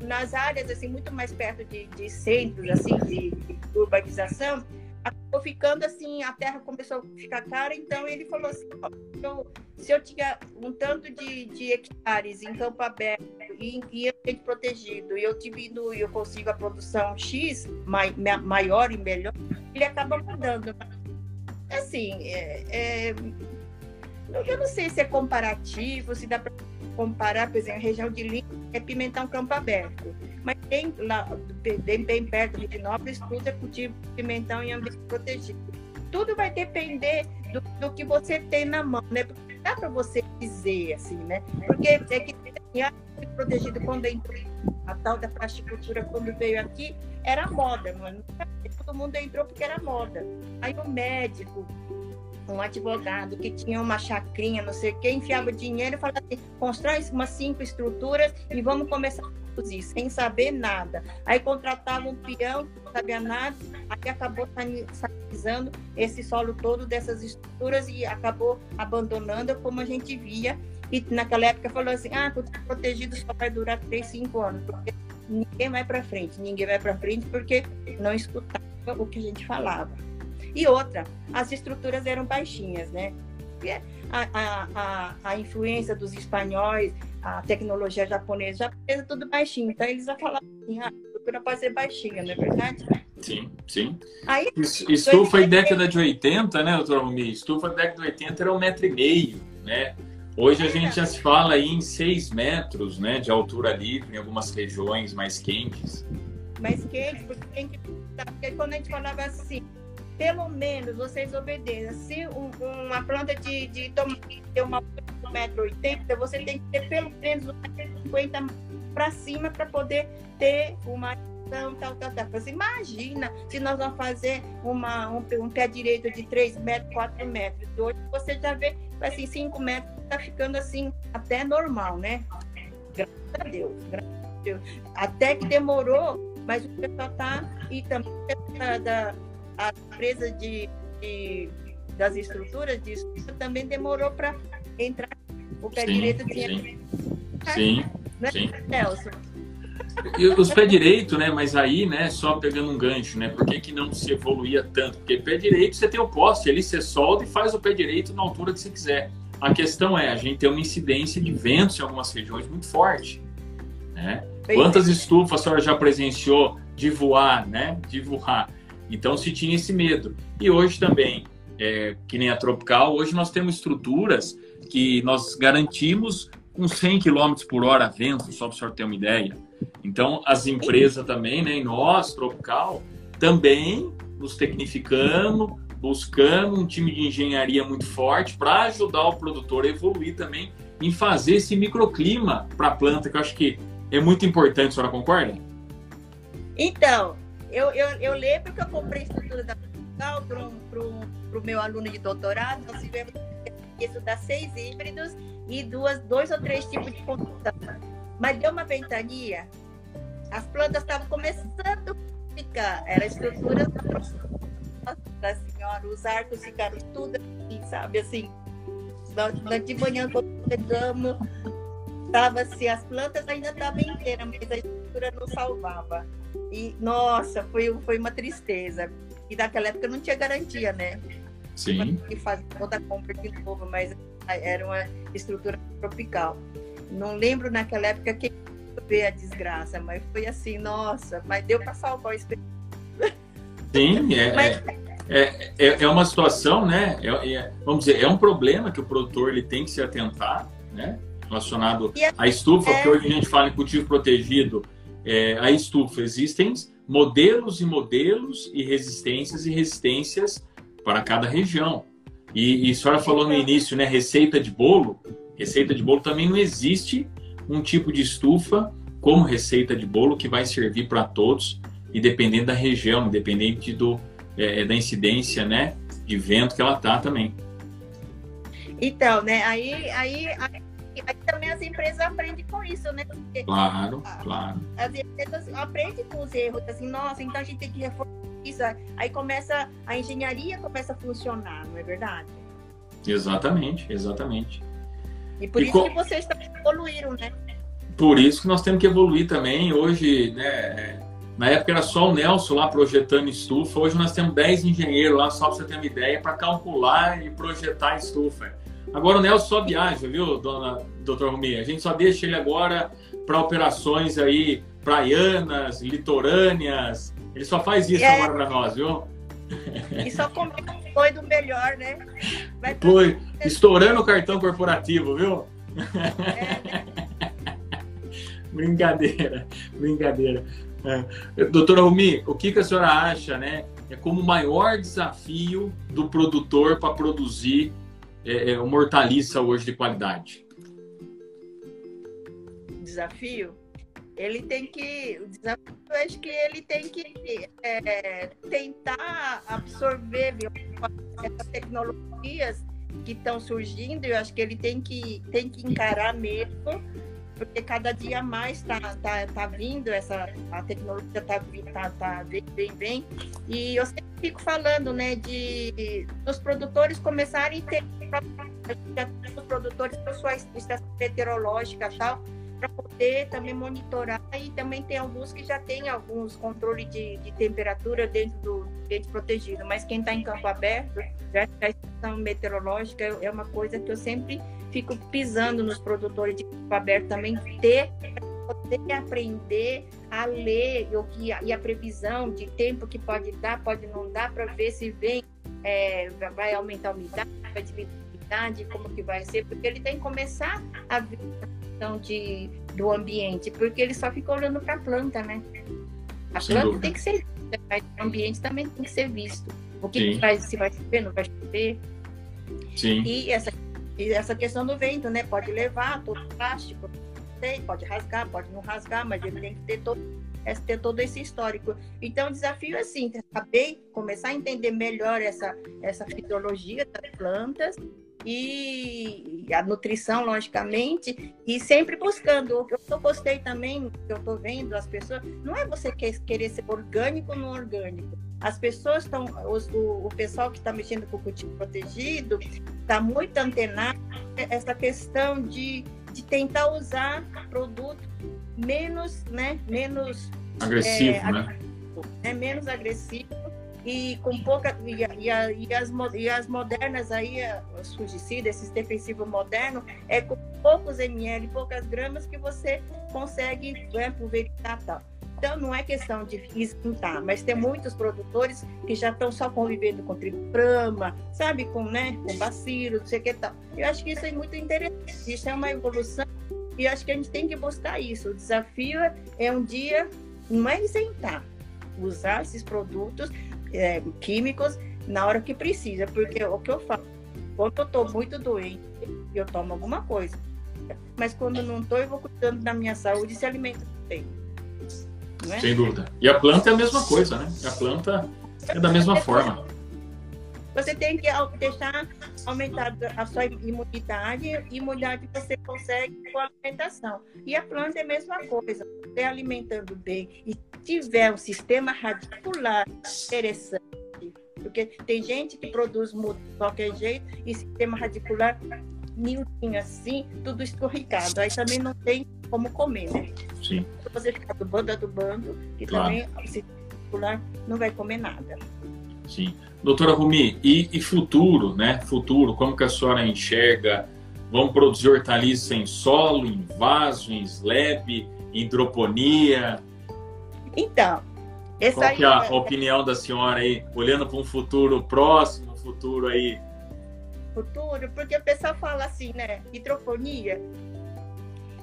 nas áreas assim muito mais perto de, de centros assim de, de urbanização acabou ficando assim, a terra começou a ficar cara, então ele falou assim, ó, então, se eu tinha um tanto de, de hectares em campo aberto e em ambiente protegido, e eu divido e eu consigo a produção X mai, maior e melhor, ele acaba mudando assim, é, é, eu não sei se é comparativo, se dá para comparar, por exemplo, a região de Lima é Pimentão Campo Aberto, mas tem lá, bem, bem perto de Vinópolis, tudo é cultivo de pimentão em ambiente protegido. Tudo vai depender do, do que você tem na mão, né? Porque dá para você dizer assim, né? Porque é que assim, protegido quando a tal da plasticultura quando veio aqui era moda, mano. Todo mundo entrou porque era moda. Aí o médico, um advogado que tinha uma chacrinha, não sei o quê, enfiava dinheiro e falava assim: constrói umas cinco estruturas e vamos começar a produzir, sem saber nada. Aí contratava um peão, não sabia nada, aí acabou sanizando esse solo todo dessas estruturas e acabou abandonando como a gente via. E naquela época falou assim: ah, protegido só vai durar três, cinco anos, porque ninguém vai para frente, ninguém vai para frente porque não escutava o que a gente falava. E outra, as estruturas eram baixinhas, né? A, a, a, a influência dos espanhóis, a tecnologia japonesa, japonesa tudo baixinho. Então eles já falavam assim, ah, a estrutura pode ser baixinha, não é verdade? Sim, sim. Aí, Estufa em década de 80, né, doutor Almi? Estufa década de 80 era um metro e meio, né? Hoje a gente já se fala aí em 6 metros né, de altura livre em algumas regiões mais quentes. Mais quentes, porque, tem que, porque quando a gente falava assim, pelo menos vocês obedeçam. Se um, uma planta de, de tomate tem uma 1,80m, você tem que ter pelo menos 1,50m para cima para poder ter uma tal, tal, tal, tal. Você imagina se nós vamos fazer uma, um, um pé direito de 3 metros, 4 metros. Hoje você já vê, assim, 5 metros está ficando assim, até normal, né? Graças a Deus, graças a Deus. Até que demorou, mas o pessoal está. E também da, da a empresa de, de, das estruturas de estrutura também demorou para entrar. O pé sim, direito tinha. Sim, sim. Né, sim. Nelson? E os pé direito, né? Mas aí, né, só pegando um gancho, né? Por que, que não se evoluía tanto? Porque pé direito você tem o poste ali, você solda e faz o pé direito na altura que você quiser. A questão é, a gente tem uma incidência de ventos em algumas regiões muito forte. Né? Quantas estufas a senhora já presenciou de voar, né? De voar. Então se tinha esse medo. E hoje também, é, que nem a Tropical, hoje nós temos estruturas que nós garantimos com 100 km por hora vento, só para o senhor ter uma ideia. Então, as empresas também, né, nós, Tropical, também nos tecnificando, buscando um time de engenharia muito forte para ajudar o produtor a evoluir também em fazer esse microclima para a planta, que eu acho que é muito importante, a senhora concorda? Então, eu, eu, eu lembro que eu comprei estrutura da Portugal para o meu aluno de doutorado, nós tivemos isso dá seis híbridos e duas, dois ou três tipos de condução. Mas deu uma ventania, as plantas estavam começando a ficar, era estrutura da senhora, os arcos ficaram tudo assim, sabe, assim, de manhã quando chegamos, estava assim, as plantas ainda estavam inteiras, mas a estrutura não salvava. E, nossa, foi, foi uma tristeza. E naquela época não tinha garantia, né? Sim. E fazer toda a compra de novo, mas era uma estrutura tropical. Não lembro naquela época quem ver a desgraça, mas foi assim, nossa, mas deu para salvar o experiência. Sim, é, mas... é, é, é, uma situação, né? É, é, vamos dizer, é um problema que o produtor ele tem que se atentar, né? Relacionado à estufa, porque hoje a gente fala em cultivo protegido, é, a estufa existem modelos e modelos e resistências e resistências para cada região. E, e a senhora falou no início, né, receita de bolo. Receita de bolo também não existe um tipo de estufa como receita de bolo que vai servir para todos e dependendo da região, dependente do, é, da incidência, né, de vento que ela tá também. Então, né, aí, aí, aí, aí também as empresas aprendem com isso, né? Porque, claro, claro. As empresas aprendem com os erros, assim, nossa, então a gente tem que reforçar aí começa a engenharia começa a funcionar, não é verdade? Exatamente, exatamente. E por e isso co... que vocês evoluíram, né? Por isso que nós temos que evoluir também. Hoje, né, na época era só o Nelson lá projetando estufa. Hoje nós temos 10 engenheiros lá, só para você ter uma ideia, para calcular e projetar estufa. Agora o Nelson só viaja, viu, dona doutor Rumi? A gente só deixa ele agora para operações aí praianas, litorâneas, ele só faz isso é. agora para nós, viu? E só como foi do melhor, né? Vai foi, estourando o cartão corporativo, viu? É, né? brincadeira, brincadeira. É. Doutora Rumi, o que, que a senhora acha, né? É como o maior desafio do produtor para produzir é, é, uma hortaliça hoje de qualidade? Desafio? Ele tem que. O desafio acho que ele tem que é, tentar absorver essas tecnologias que estão surgindo, eu acho que ele tem que, tem que encarar mesmo, porque cada dia mais está tá, tá vindo essa a tecnologia está tá, tá bem, bem, bem. E eu sempre fico falando, né, de os produtores começarem a ter os produtores com sua estação meteorológica tal, para poder também monitorar e também tem alguns que já tem alguns controles de, de temperatura dentro do ambiente protegido, mas quem está em campo aberto, já a estação meteorológica é uma coisa que eu sempre fico pisando nos produtores de campo aberto também ter poder aprender a ler o que e a previsão de tempo que pode dar, pode não dar para ver se vem é, vai aumentar a umidade, vai diminuir qualidade, como que vai ser, porque ele tem que começar a ver a questão de, do ambiente, porque ele só fica olhando para a planta, né? A Sem planta dúvida. tem que ser vista, mas o ambiente também tem que ser visto. O que, que vai, se vai chover, não vai chover. Sim. E essa, e essa questão do vento, né? Pode levar todo plástico, tem, pode rasgar, pode não rasgar, mas ele tem que ter todo, ter todo esse histórico. Então, o desafio é assim, saber, começar a entender melhor essa, essa fisiologia das plantas e a nutrição, logicamente, e sempre buscando. O que eu gostei também, que eu estou vendo as pessoas, não é você querer ser orgânico ou não orgânico. As pessoas estão, o, o pessoal que está mexendo com o cultivo protegido, está muito antenado essa questão de de tentar usar produto menos, né, menos agressivo, é, né? É menos agressivo e com pouca e, e, e, as, e as modernas aí, os fungicidas, esses defensivos modernos, é com poucos ml, poucas gramas que você consegue né, pulverizar tal. Então, não é questão de esquentar, mas tem muitos produtores que já estão só convivendo com triprama, sabe, com, né, com bacilo, não sei o que tal. Eu acho que isso é muito interessante, isso é uma evolução e acho que a gente tem que buscar isso. O desafio é um dia, não é isentar, usar esses produtos é, químicos na hora que precisa, porque o que eu falo, quando eu estou muito doente, eu tomo alguma coisa. Mas quando não estou, eu vou cuidando da minha saúde e se alimento bem. É? Sem dúvida. E a planta é a mesma coisa, né? A planta é da mesma forma. Você tem que deixar aumentar a sua imunidade, e imunidade você consegue com a alimentação. E a planta é a mesma coisa. Você alimentando bem e tiver um sistema radicular interessante, porque tem gente que produz muito de qualquer jeito e sistema radicular miudinho assim, tudo escorricado. Aí também não tem como comer, né? Sim. Se você ficar adubando, adubando, e claro. também se circular não vai comer nada. Sim. Doutora Rumi, e, e, futuro, né? Futuro, como que a senhora enxerga? Vamos produzir hortaliças em solo, em vaso, em slab, hidroponia? Então, essa Qual que é a é... opinião da senhora aí, olhando para um futuro próximo, futuro aí? Futuro, porque o pessoal fala assim, né? Hidroponia,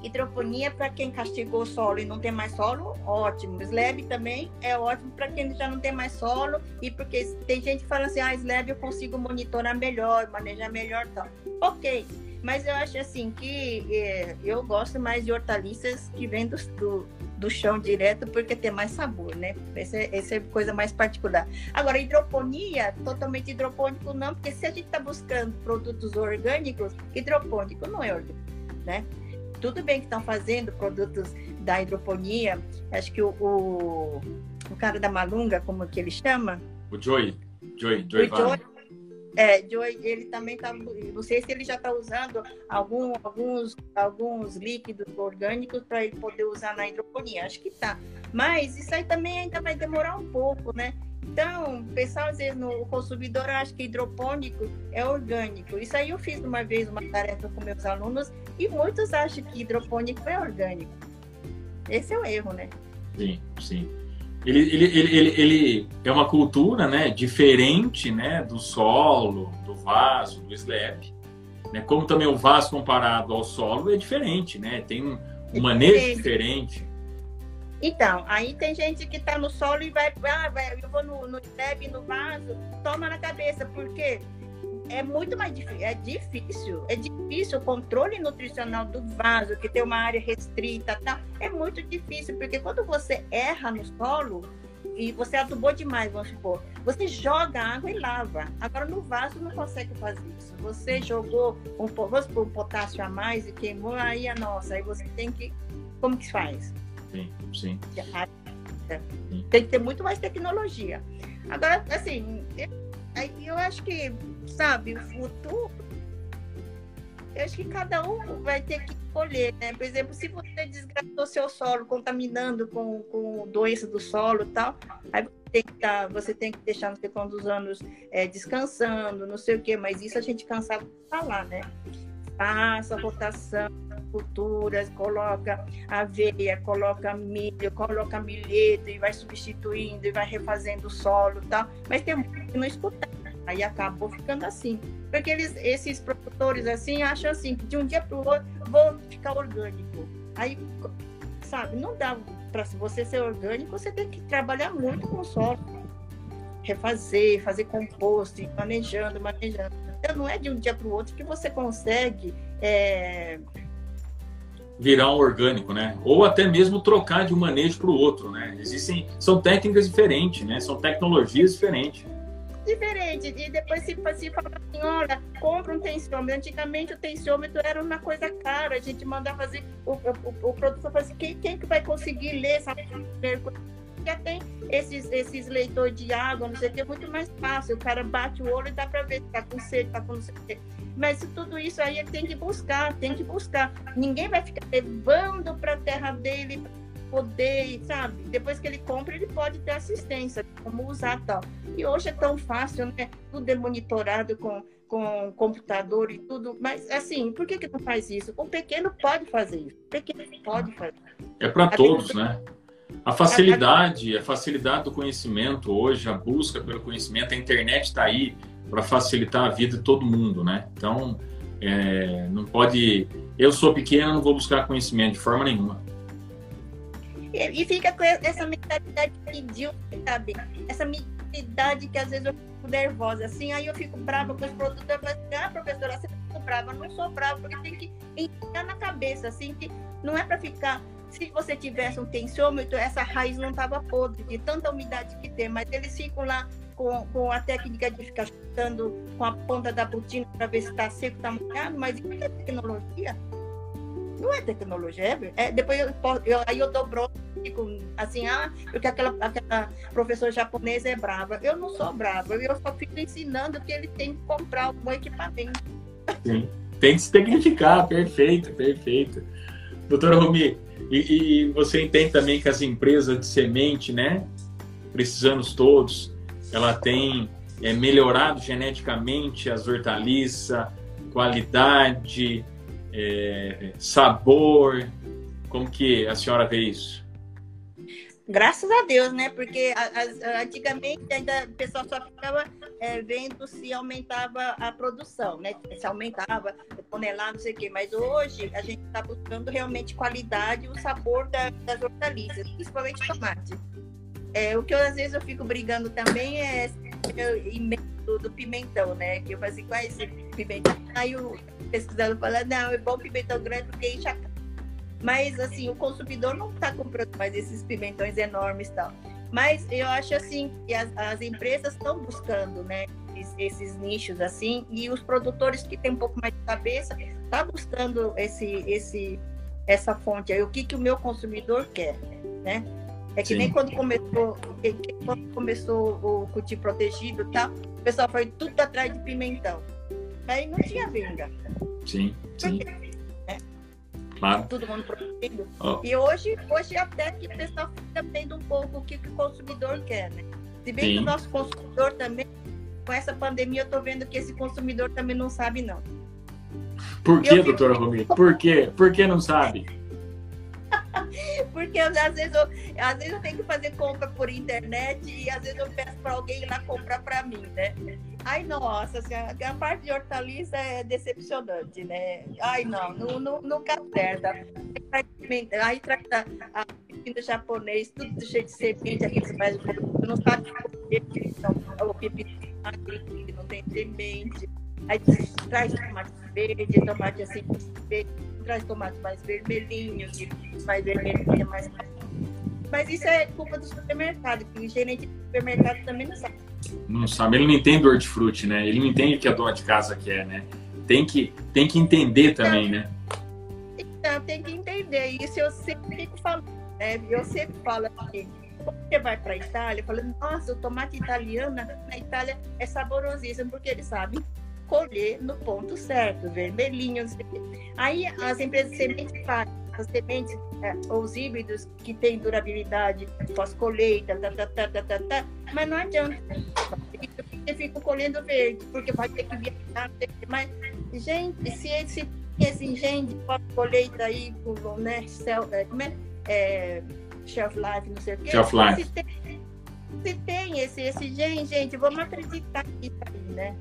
Hidroponia para quem castigou o solo e não tem mais solo, ótimo. Slab também é ótimo para quem já não tem mais solo e porque tem gente que fala assim, ah, slab eu consigo monitorar melhor, manejar melhor, tal. Ok, mas eu acho assim que é, eu gosto mais de hortaliças que vêm do, do, do, chão direto porque tem mais sabor, né? Essa essa é coisa mais particular. Agora, hidroponia, totalmente hidropônico não, porque se a gente está buscando produtos orgânicos, hidropônico não é orgânico, né? Tudo bem que estão fazendo produtos da hidroponia, acho que o, o, o, cara da Malunga, como que ele chama? O Joey. Joey, Joey, o Joey é, Joey, ele também está, não sei se ele já está usando algum, alguns, alguns líquidos orgânicos para ele poder usar na hidroponia, acho que está. Mas isso aí também ainda vai demorar um pouco, né? Então, o pessoal, às vezes, no, o consumidor acha que hidropônico é orgânico. Isso aí eu fiz uma vez uma tarefa com meus alunos e muitos acham que hidropônico é orgânico. Esse é o erro, né? Sim, sim. Ele, ele, ele, ele, ele é uma cultura né, diferente né, do solo, do vaso, do slab. Né? Como também o vaso comparado ao solo é diferente, né? tem um, um manejo diferente. Então, aí tem gente que está no solo e vai, ah, eu vou no, no no vaso, toma na cabeça, porque é muito mais difícil, é difícil, é difícil o controle nutricional do vaso, que tem uma área restrita, tá? É muito difícil, porque quando você erra no solo, e você adubou demais, vamos supor, você joga água e lava. Agora no vaso não consegue fazer isso. Você jogou um, vamos supor, um potássio a mais e queimou, aí a nossa, aí você tem que. Como que faz? Sim, sim. Tem que ter muito mais tecnologia. Agora, assim, eu, acho que, sabe, o futuro, eu acho que cada um vai ter que escolher, né? Por exemplo, se você desgastou seu solo contaminando com, com doença do solo e tal, aí você tem que, tá, você tem que deixar não sei quantos anos é, descansando, não sei o quê, mas isso a gente cansava de falar, né? Faça rotação, culturas, coloca aveia, coloca milho, coloca milheto e vai substituindo e vai refazendo o solo e tal. Mas tem muito que não escutar. Aí acabou ficando assim. Porque eles, esses produtores assim acham assim que de um dia para o outro vou ficar orgânico. Aí, sabe, não dá para você ser orgânico, você tem que trabalhar muito com o solo. Refazer, fazer composto, manejando, manejando. Então não é de um dia para o outro que você consegue é... virar um orgânico, né? Ou até mesmo trocar de um manejo para o outro, né? Existem, são técnicas diferentes, né? São tecnologias diferentes diferente. E depois se, se fala assim, olha, compra um tensiômetro. Antigamente o tensiômetro era uma coisa cara, a gente mandava fazer, o, o, o produtor falava assim, quem, quem que vai conseguir ler essa já tem esses, esses leitores de água, não sei o que, é muito mais fácil. O cara bate o olho e dá para ver se está com sede, está com não sei o. Mas tudo isso aí ele tem que buscar, tem que buscar. Ninguém vai ficar levando para a terra dele poder, sabe? Depois que ele compra, ele pode ter assistência, como usar tal. E hoje é tão fácil, né? Tudo é monitorado com, com computador e tudo. Mas, assim, por que, que não faz isso? O pequeno pode fazer isso. O pequeno pode fazer. É para todos, né? A facilidade, a facilidade do conhecimento hoje, a busca pelo conhecimento, a internet está aí para facilitar a vida de todo mundo, né? Então, é, não pode. Eu sou pequeno, não vou buscar conhecimento de forma nenhuma. E fica com essa mentalidade medíocre, sabe? Essa mentalidade que às vezes eu fico nervosa, assim, aí eu fico brava com os falo assim, ah, professora, você tá brava? Eu não sou brava, porque tem que entrar na cabeça, assim, que não é para ficar se você tivesse um tensiômetro, essa raiz não estava podre, de tanta umidade que tem, mas eles ficam lá com, com a técnica de ficar chutando com a ponta da botina para ver se está seco, está molhado, mas isso é tecnologia. Não é tecnologia, é, é depois eu, eu, aí eu dou bronca, assim, ah, porque aquela, aquela professora japonesa é brava. Eu não sou brava, eu só fico ensinando que ele tem que comprar algum equipamento. Sim, tem que se tecnificar, perfeito, perfeito. Doutora Romi, e, e, você entende também que as empresas de semente, né, anos todos, ela tem é, melhorado geneticamente as hortaliças, qualidade, é, sabor? Como que a senhora vê isso? Graças a Deus, né? Porque antigamente ainda o pessoal só ficava é, vendo se aumentava a produção, né? Se aumentava tonelada, não sei o quê. Mas hoje a gente está buscando realmente qualidade e o sabor da, das hortaliças, principalmente tomate. É, o que eu, às vezes eu fico brigando também é do, do pimentão, né? Que eu fazia assim, qual é esse pimentão? Aí o pesquisador fala, não, é bom pimentão grande porque enche a mas assim, o consumidor não está comprando mais esses pimentões enormes e tal. Mas eu acho assim que as, as empresas estão buscando, né, esses, esses, nichos assim, e os produtores que têm um pouco mais de cabeça tá buscando esse esse essa fonte aí, o que que o meu consumidor quer, né? É que Sim. nem quando começou, quando começou o cultivo protegido e tal, o pessoal foi tudo atrás de pimentão. Aí não tinha venda. Sim, sim. Claro. Todo mundo produzindo. Oh. E hoje, hoje até que o pessoal fica vendo um pouco o que, que o consumidor quer, né? Se bem sim. que o nosso consumidor também, com essa pandemia, eu tô vendo que esse consumidor também não sabe, não. Por que, doutora Romir? Por quê? Por que não sabe? Porque às vezes, eu, às vezes eu tenho que fazer compra por internet e às vezes eu peço para alguém ir lá comprar para mim, né? Ai, nossa, assim, a parte de hortaliça é decepcionante, né? Ai, não, nunca acerta. Aí trata a pepino japonês, tudo cheio de semente, aqui você faz, não sabe o pepino não tem semente. Aí traz tomate verde, tomate assim, verde traz tomates mais vermelhinhos, mais vermelhinhos, mais. Mas isso é culpa do supermercado, que o gerente do supermercado também não sabe. Não sabe, ele não entende o hortifruti, né? Ele não entende o que a dona de casa quer, né? Tem que, tem que entender então, também, né? Então, tem que entender. Isso eu sempre fico falando, né? Eu sempre falo assim, quando você vai para a Itália, falo, nossa, o tomate italiano na Itália é saborosíssimo, porque eles sabem colher no ponto certo, vermelhinho. Aí as empresas de sementes fazem as sementes, é, os híbridos que têm durabilidade pós-colheita, tá, tá, tá, tá, tá, tá, mas não adianta. Você fica colhendo verde, porque vai ter que viajar. Mas, gente, se esse, esse engenho pós-colheita aí, né, cel, é, como é? é shelf life, não sei o quê. Shelf life. Se tem, se tem esse, esse gen, gente, vamos acreditar nisso aí né?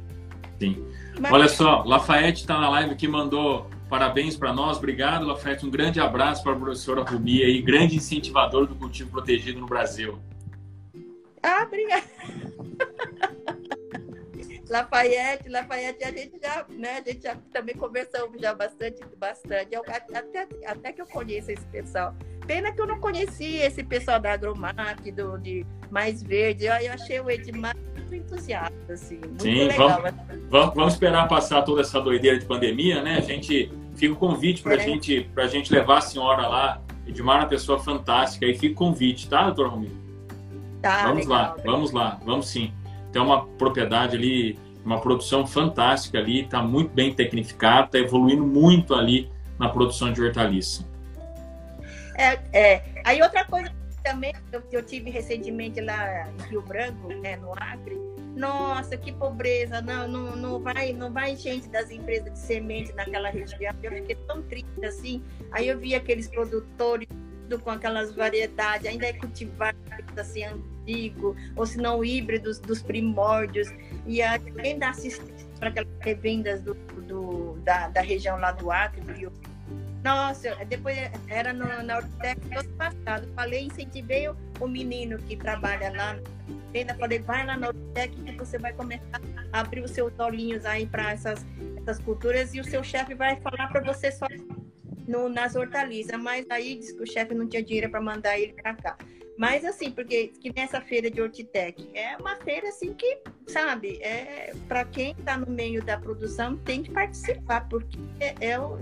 Sim. Mas... Olha só, Lafayette está na live que mandou parabéns para nós. Obrigado, Lafayette. Um grande abraço para a professora Rumi aí, grande incentivador do cultivo protegido no Brasil. Ah, obrigada. Lafayette, Lafayette, a gente já, né, a gente já também conversou já bastante, bastante. Eu, até, até que eu conheço esse pessoal. Pena que eu não conhecia esse pessoal da Agromac, do de Mais Verde. Eu, eu achei o Edmar muito entusiasta, assim, muito Sim, legal. Vamos, vamos, vamos, esperar passar toda essa doideira de pandemia, né? A gente fica o convite para é. gente, a gente levar a senhora lá. Edmar é uma pessoa fantástica. E fica o convite, tá, doutor Romero? Tá, vamos legal, lá, legal. vamos lá, vamos sim. Tem uma propriedade ali uma produção fantástica ali, está muito bem tecnificada, está evoluindo muito ali na produção de hortaliça. É, é. Aí outra coisa também eu, eu, tive recentemente lá em Rio Branco, né, no Acre, nossa, que pobreza, não, não, não vai, não vai gente das empresas de semente naquela região. Eu fiquei tão triste assim. Aí eu vi aqueles produtores com aquelas variedades, ainda é cultivado assim antigo, ou se não híbridos dos primórdios, e ainda assistência para aquelas revendas do, do, da, da região lá do Acre, do Rio. Nossa, depois era no, na Ortec do ano passado, falei, incentivei o, o menino que trabalha lá, ainda falei, vai lá na Ortec que você vai começar a abrir os seus olhinhos aí para essas, essas culturas e o seu chefe vai falar para você só no, nas hortaliças, mas aí disse que o chefe não tinha dinheiro para mandar ele para cá. Mas assim, porque que nessa feira de Hortitec é uma feira assim que, sabe, é para quem está no meio da produção tem que participar, porque é, é, o,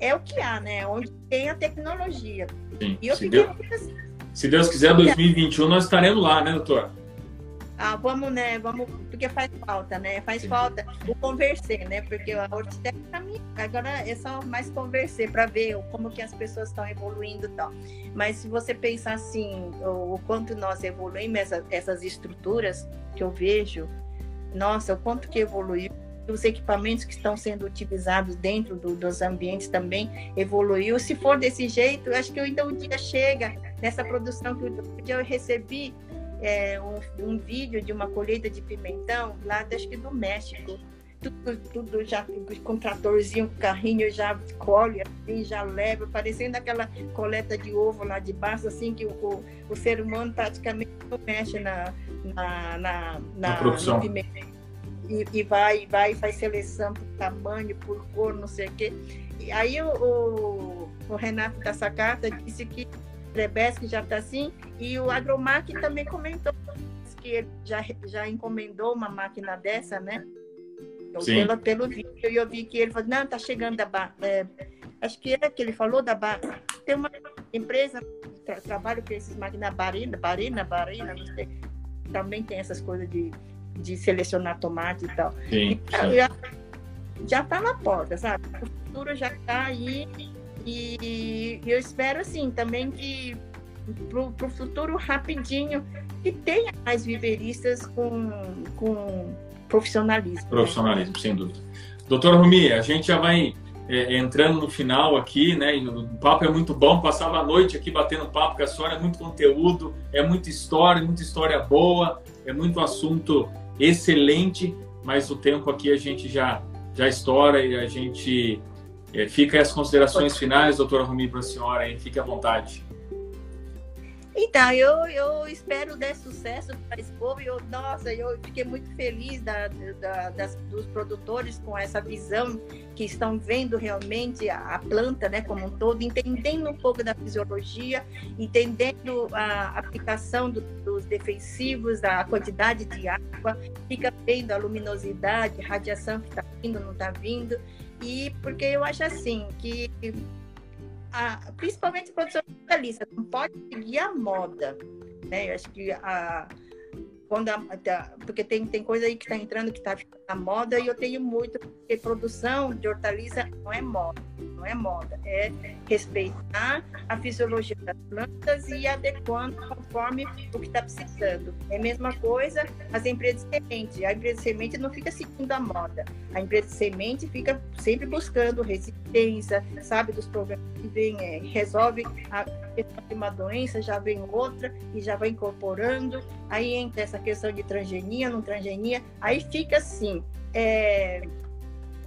é o que há, né? Onde tem a tecnologia. Sim, e eu se, Deus, assim, se Deus quiser, 2021 nós estaremos lá, né, doutor? Ah, vamos, né? Vamos, porque faz falta, né? Faz Sim. falta o conversar, né? Porque a Hortitec para mim agora é só mais conversar para ver como que as pessoas estão evoluindo e tal. Mas se você pensar assim, o, o quanto nós evoluímos essa, essas estruturas que eu vejo, nossa, o quanto que evoluiu os equipamentos que estão sendo utilizados dentro do, dos ambientes também evoluiu. Se for desse jeito, acho que ainda um dia chega nessa produção que eu, eu recebi é, um, um, vídeo de uma colheita de pimentão lá, acho que do México. Tudo, tudo já com tratorzinho, carrinho, já colhe, assim, já leva, parecendo aquela coleta de ovo lá de baixo, assim, que o, o ser humano praticamente não mexe na, na, na, na, produção. E, e, vai, vai, faz seleção por tamanho, por cor, não sei o quê. E aí o, o, o Renato da Sacata disse que Trebesque já está assim, e o Agromac também comentou que ele já, já encomendou uma máquina dessa, né? Sim. Pelo, pelo vídeo, eu vi que ele falou, não, está chegando da é, acho que é que ele falou da Bar... Tem uma empresa que tra trabalha com esses máquinas Barina, Barina, Barina, não sei, também tem essas coisas de, de selecionar tomate e tal. Sim, já está na porta, sabe? O futuro já está aí e eu espero, assim, também que para o futuro rapidinho que tenha mais viveristas com, com profissionalismo. Né? Profissionalismo, né? sem dúvida. Doutora Rumi, a gente já vai é, entrando no final aqui, né? O papo é muito bom. Passava a noite aqui batendo papo com a senhora, é muito conteúdo, é muita história, muita história boa, é muito assunto excelente, mas o tempo aqui a gente já, já estoura e a gente é, fica as considerações finais, doutora Rumi, para a senhora, hein? Fique à vontade. Então, eu, eu espero dar sucesso para esse povo. Eu, nossa, eu fiquei muito feliz da, da, das, dos produtores com essa visão que estão vendo realmente a, a, planta né, como um todo, entendendo um pouco da fisiologia, entendendo a aplicação do, dos defensivos, a quantidade de água, fica vendo a luminosidade, radiação que está vindo, não está vindo. E porque eu acho assim que a, principalmente produção capitalista não pode seguir a moda, né? Eu acho que a quando a, porque tem, tem coisa aí que está entrando que está ficando na moda e eu tenho muito porque produção de hortaliça não é moda, não é moda, é respeitar a fisiologia das plantas e adequando conforme o que está precisando. É a mesma coisa as empresas de semente. A empresa de semente não fica seguindo a moda. A empresa de semente fica sempre buscando resistência, sabe dos problemas que vem, é, resolve a questão de uma doença, já vem outra e já vai incorporando. Aí entra essa questão de transgenia, não transgenia. Aí fica assim. É...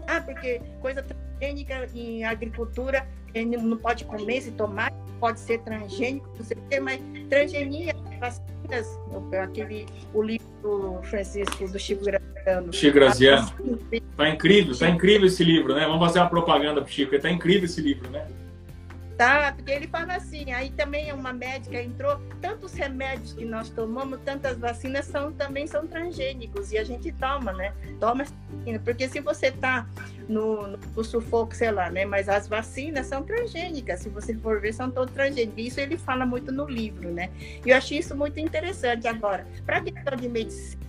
Ah, porque coisa transgênica em agricultura não pode comer se tomar, pode ser transgênico, não sei o quê, mas transgenia, vacinas, aquele, o livro do Francisco, do Chico Graziano. Chico Graziano. Tá incrível, tá incrível esse livro, né? Vamos fazer uma propaganda pro Chico, tá incrível esse livro, né? Tá? Porque ele fala assim, aí também uma médica entrou, tantos remédios que nós tomamos, tantas vacinas são também são transgênicos e a gente toma, né? Toma porque se você tá no, no, sufoco, sei lá, né? Mas as vacinas são transgênicas, se você for ver, são todas transgênicas. Isso ele fala muito no livro, né? E eu achei isso muito interessante. Agora, para questão de medicina,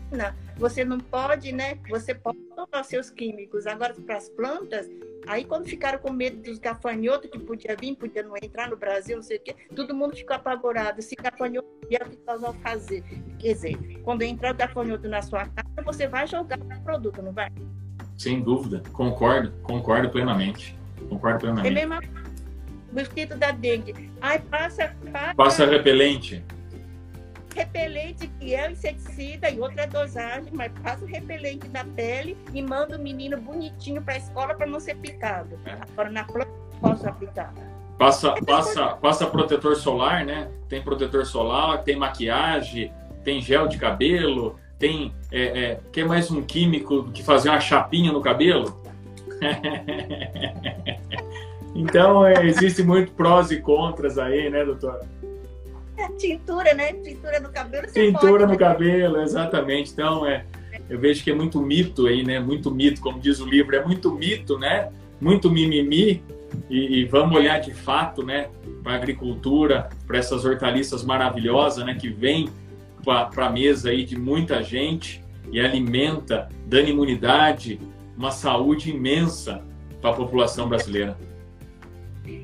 você não pode, né? Você pode tomar seus químicos. Agora, para as plantas, Aí, quando ficaram com medo dos gafanhotos que podia vir, podia não entrar no Brasil, não sei o quê, todo mundo ficou apavorado. Se gafanhoto vier, o que nós vamos fazer? Quer dizer, quando entrar o gafanhoto na sua casa, você vai jogar o produto, não vai? Sem dúvida, concordo, concordo plenamente. Concordo plenamente. É mesmo mosquito da dengue. Aí passa, passa. Passa repelente repelente que é inseticida e outra dosagem, mas faz o repelente da pele e manda o menino bonitinho para a escola para não ser picado. É. Agora na planta posso aplicar. Passa, passa, passa protetor solar, né? Tem protetor solar, tem maquiagem, tem gel de cabelo, tem é, é, quer mais um químico que fazer uma chapinha no cabelo? então é, existe muito prós e contras aí, né, doutor? tintura, né? Tintura no cabelo. Tintura pode, no né? cabelo, exatamente. Então, é, eu vejo que é muito mito aí, né? Muito mito, como diz o livro, é muito mito, né? Muito mimimi. E, e vamos olhar de fato, né? Para a agricultura, para essas hortaliças maravilhosas, né? Que vêm para a mesa aí de muita gente e alimenta, dando imunidade, uma saúde imensa para a população brasileira.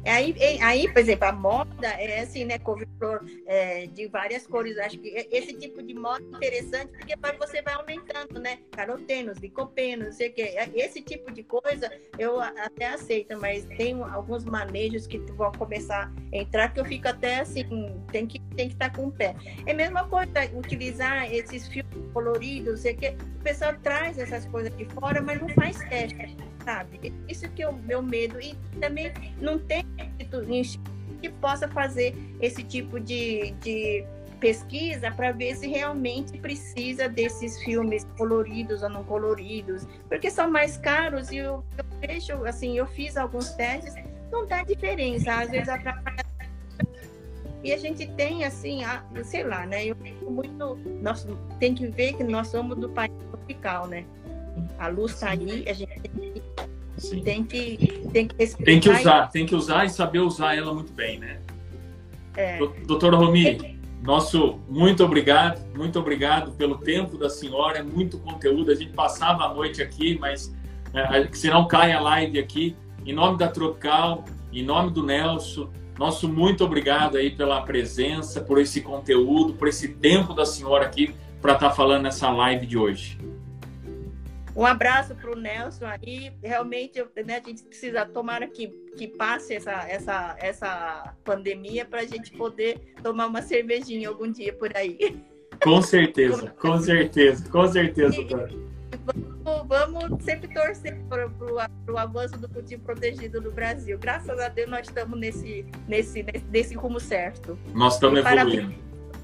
Aí, aí, por exemplo, a moda é assim, né? Couve-flor é, de várias cores. Acho que esse tipo de moda é interessante porque você vai aumentando, né? Carotenos, licopenos, não sei o quê. Esse tipo de coisa eu até aceito, mas tem alguns manejos que vão começar a entrar que eu fico até assim, tem que tem que estar tá com o pé. É a mesma coisa utilizar esses filmes coloridos, sei o quê. O pessoal traz essas coisas de fora, mas não faz teste sabe? Isso que é o meu medo. E também não tem que possa fazer esse tipo de, de pesquisa para ver se realmente precisa desses filmes coloridos ou não coloridos, porque são mais caros e eu, eu vejo, assim, eu fiz alguns testes, não dá diferença, às vezes atrapalha. E a gente tem, assim, a, sei lá, né? Eu muito. Nós tem que ver que nós somos do país tropical, né? A luz está aí, a gente tem que Sim. Tem que, tem que Tem que usar, tem que usar e saber usar ela muito bem, né? É. Doutora Romi, nosso muito obrigado, muito obrigado pelo tempo da senhora, é muito conteúdo. A gente passava a noite aqui, mas é, senão cai a live aqui. Em nome da Tropical, em nome do Nelson, nosso muito obrigado aí pela presença, por esse conteúdo, por esse tempo da senhora aqui para estar tá falando nessa live de hoje. Um abraço para o Nelson aí. Realmente, né, a gente precisa tomar que, que passe essa, essa, essa pandemia para a gente poder tomar uma cervejinha algum dia por aí. Com certeza, com certeza, com certeza. Vamos, vamos sempre torcer para o avanço do cultivo protegido no Brasil. Graças a Deus nós estamos nesse, nesse, nesse rumo certo. Nós estamos evoluindo.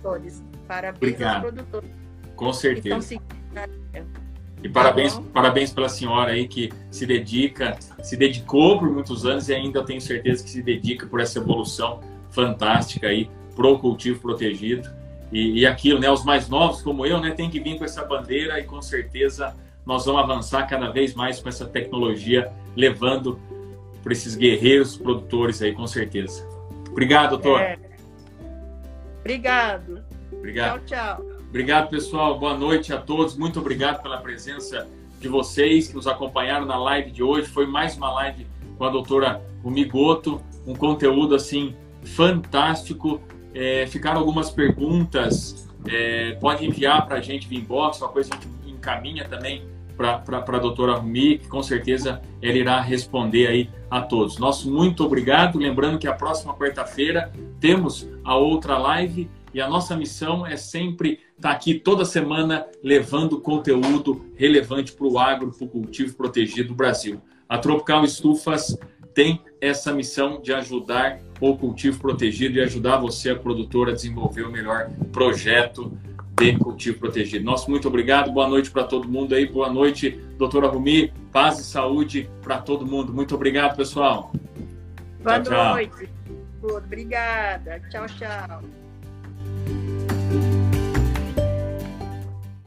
Parabéns, parabéns Obrigado. aos produtores. Com certeza. E parabéns, tá parabéns pela senhora aí que se dedica, se dedicou por muitos anos e ainda tenho certeza que se dedica por essa evolução fantástica aí pro cultivo protegido. E, e aquilo, né, os mais novos como eu, né, tem que vir com essa bandeira e com certeza nós vamos avançar cada vez mais com essa tecnologia, levando para esses guerreiros produtores aí, com certeza. Obrigado, doutor. É. Obrigado. Obrigado. Tchau, tchau. Obrigado, pessoal. Boa noite a todos. Muito obrigado pela presença de vocês que nos acompanharam na live de hoje. Foi mais uma live com a doutora o Migoto, um conteúdo assim fantástico. É, ficaram algumas perguntas, é, pode enviar para a gente via inbox, uma coisa que a gente encaminha também para a doutora Rumi, que com certeza ela irá responder aí a todos. Nosso muito obrigado. Lembrando que a próxima quarta-feira temos a outra live e a nossa missão é sempre estar tá aqui toda semana levando conteúdo relevante para o agro, para o cultivo protegido do Brasil. A Tropical Estufas tem essa missão de ajudar o cultivo protegido e ajudar você, a produtora, a desenvolver o melhor projeto de cultivo protegido. Nosso muito obrigado, boa noite para todo mundo aí, boa noite, doutora Rumi, paz e saúde para todo mundo. Muito obrigado, pessoal. Boa tchau, noite. Tchau. Obrigada. Tchau, tchau.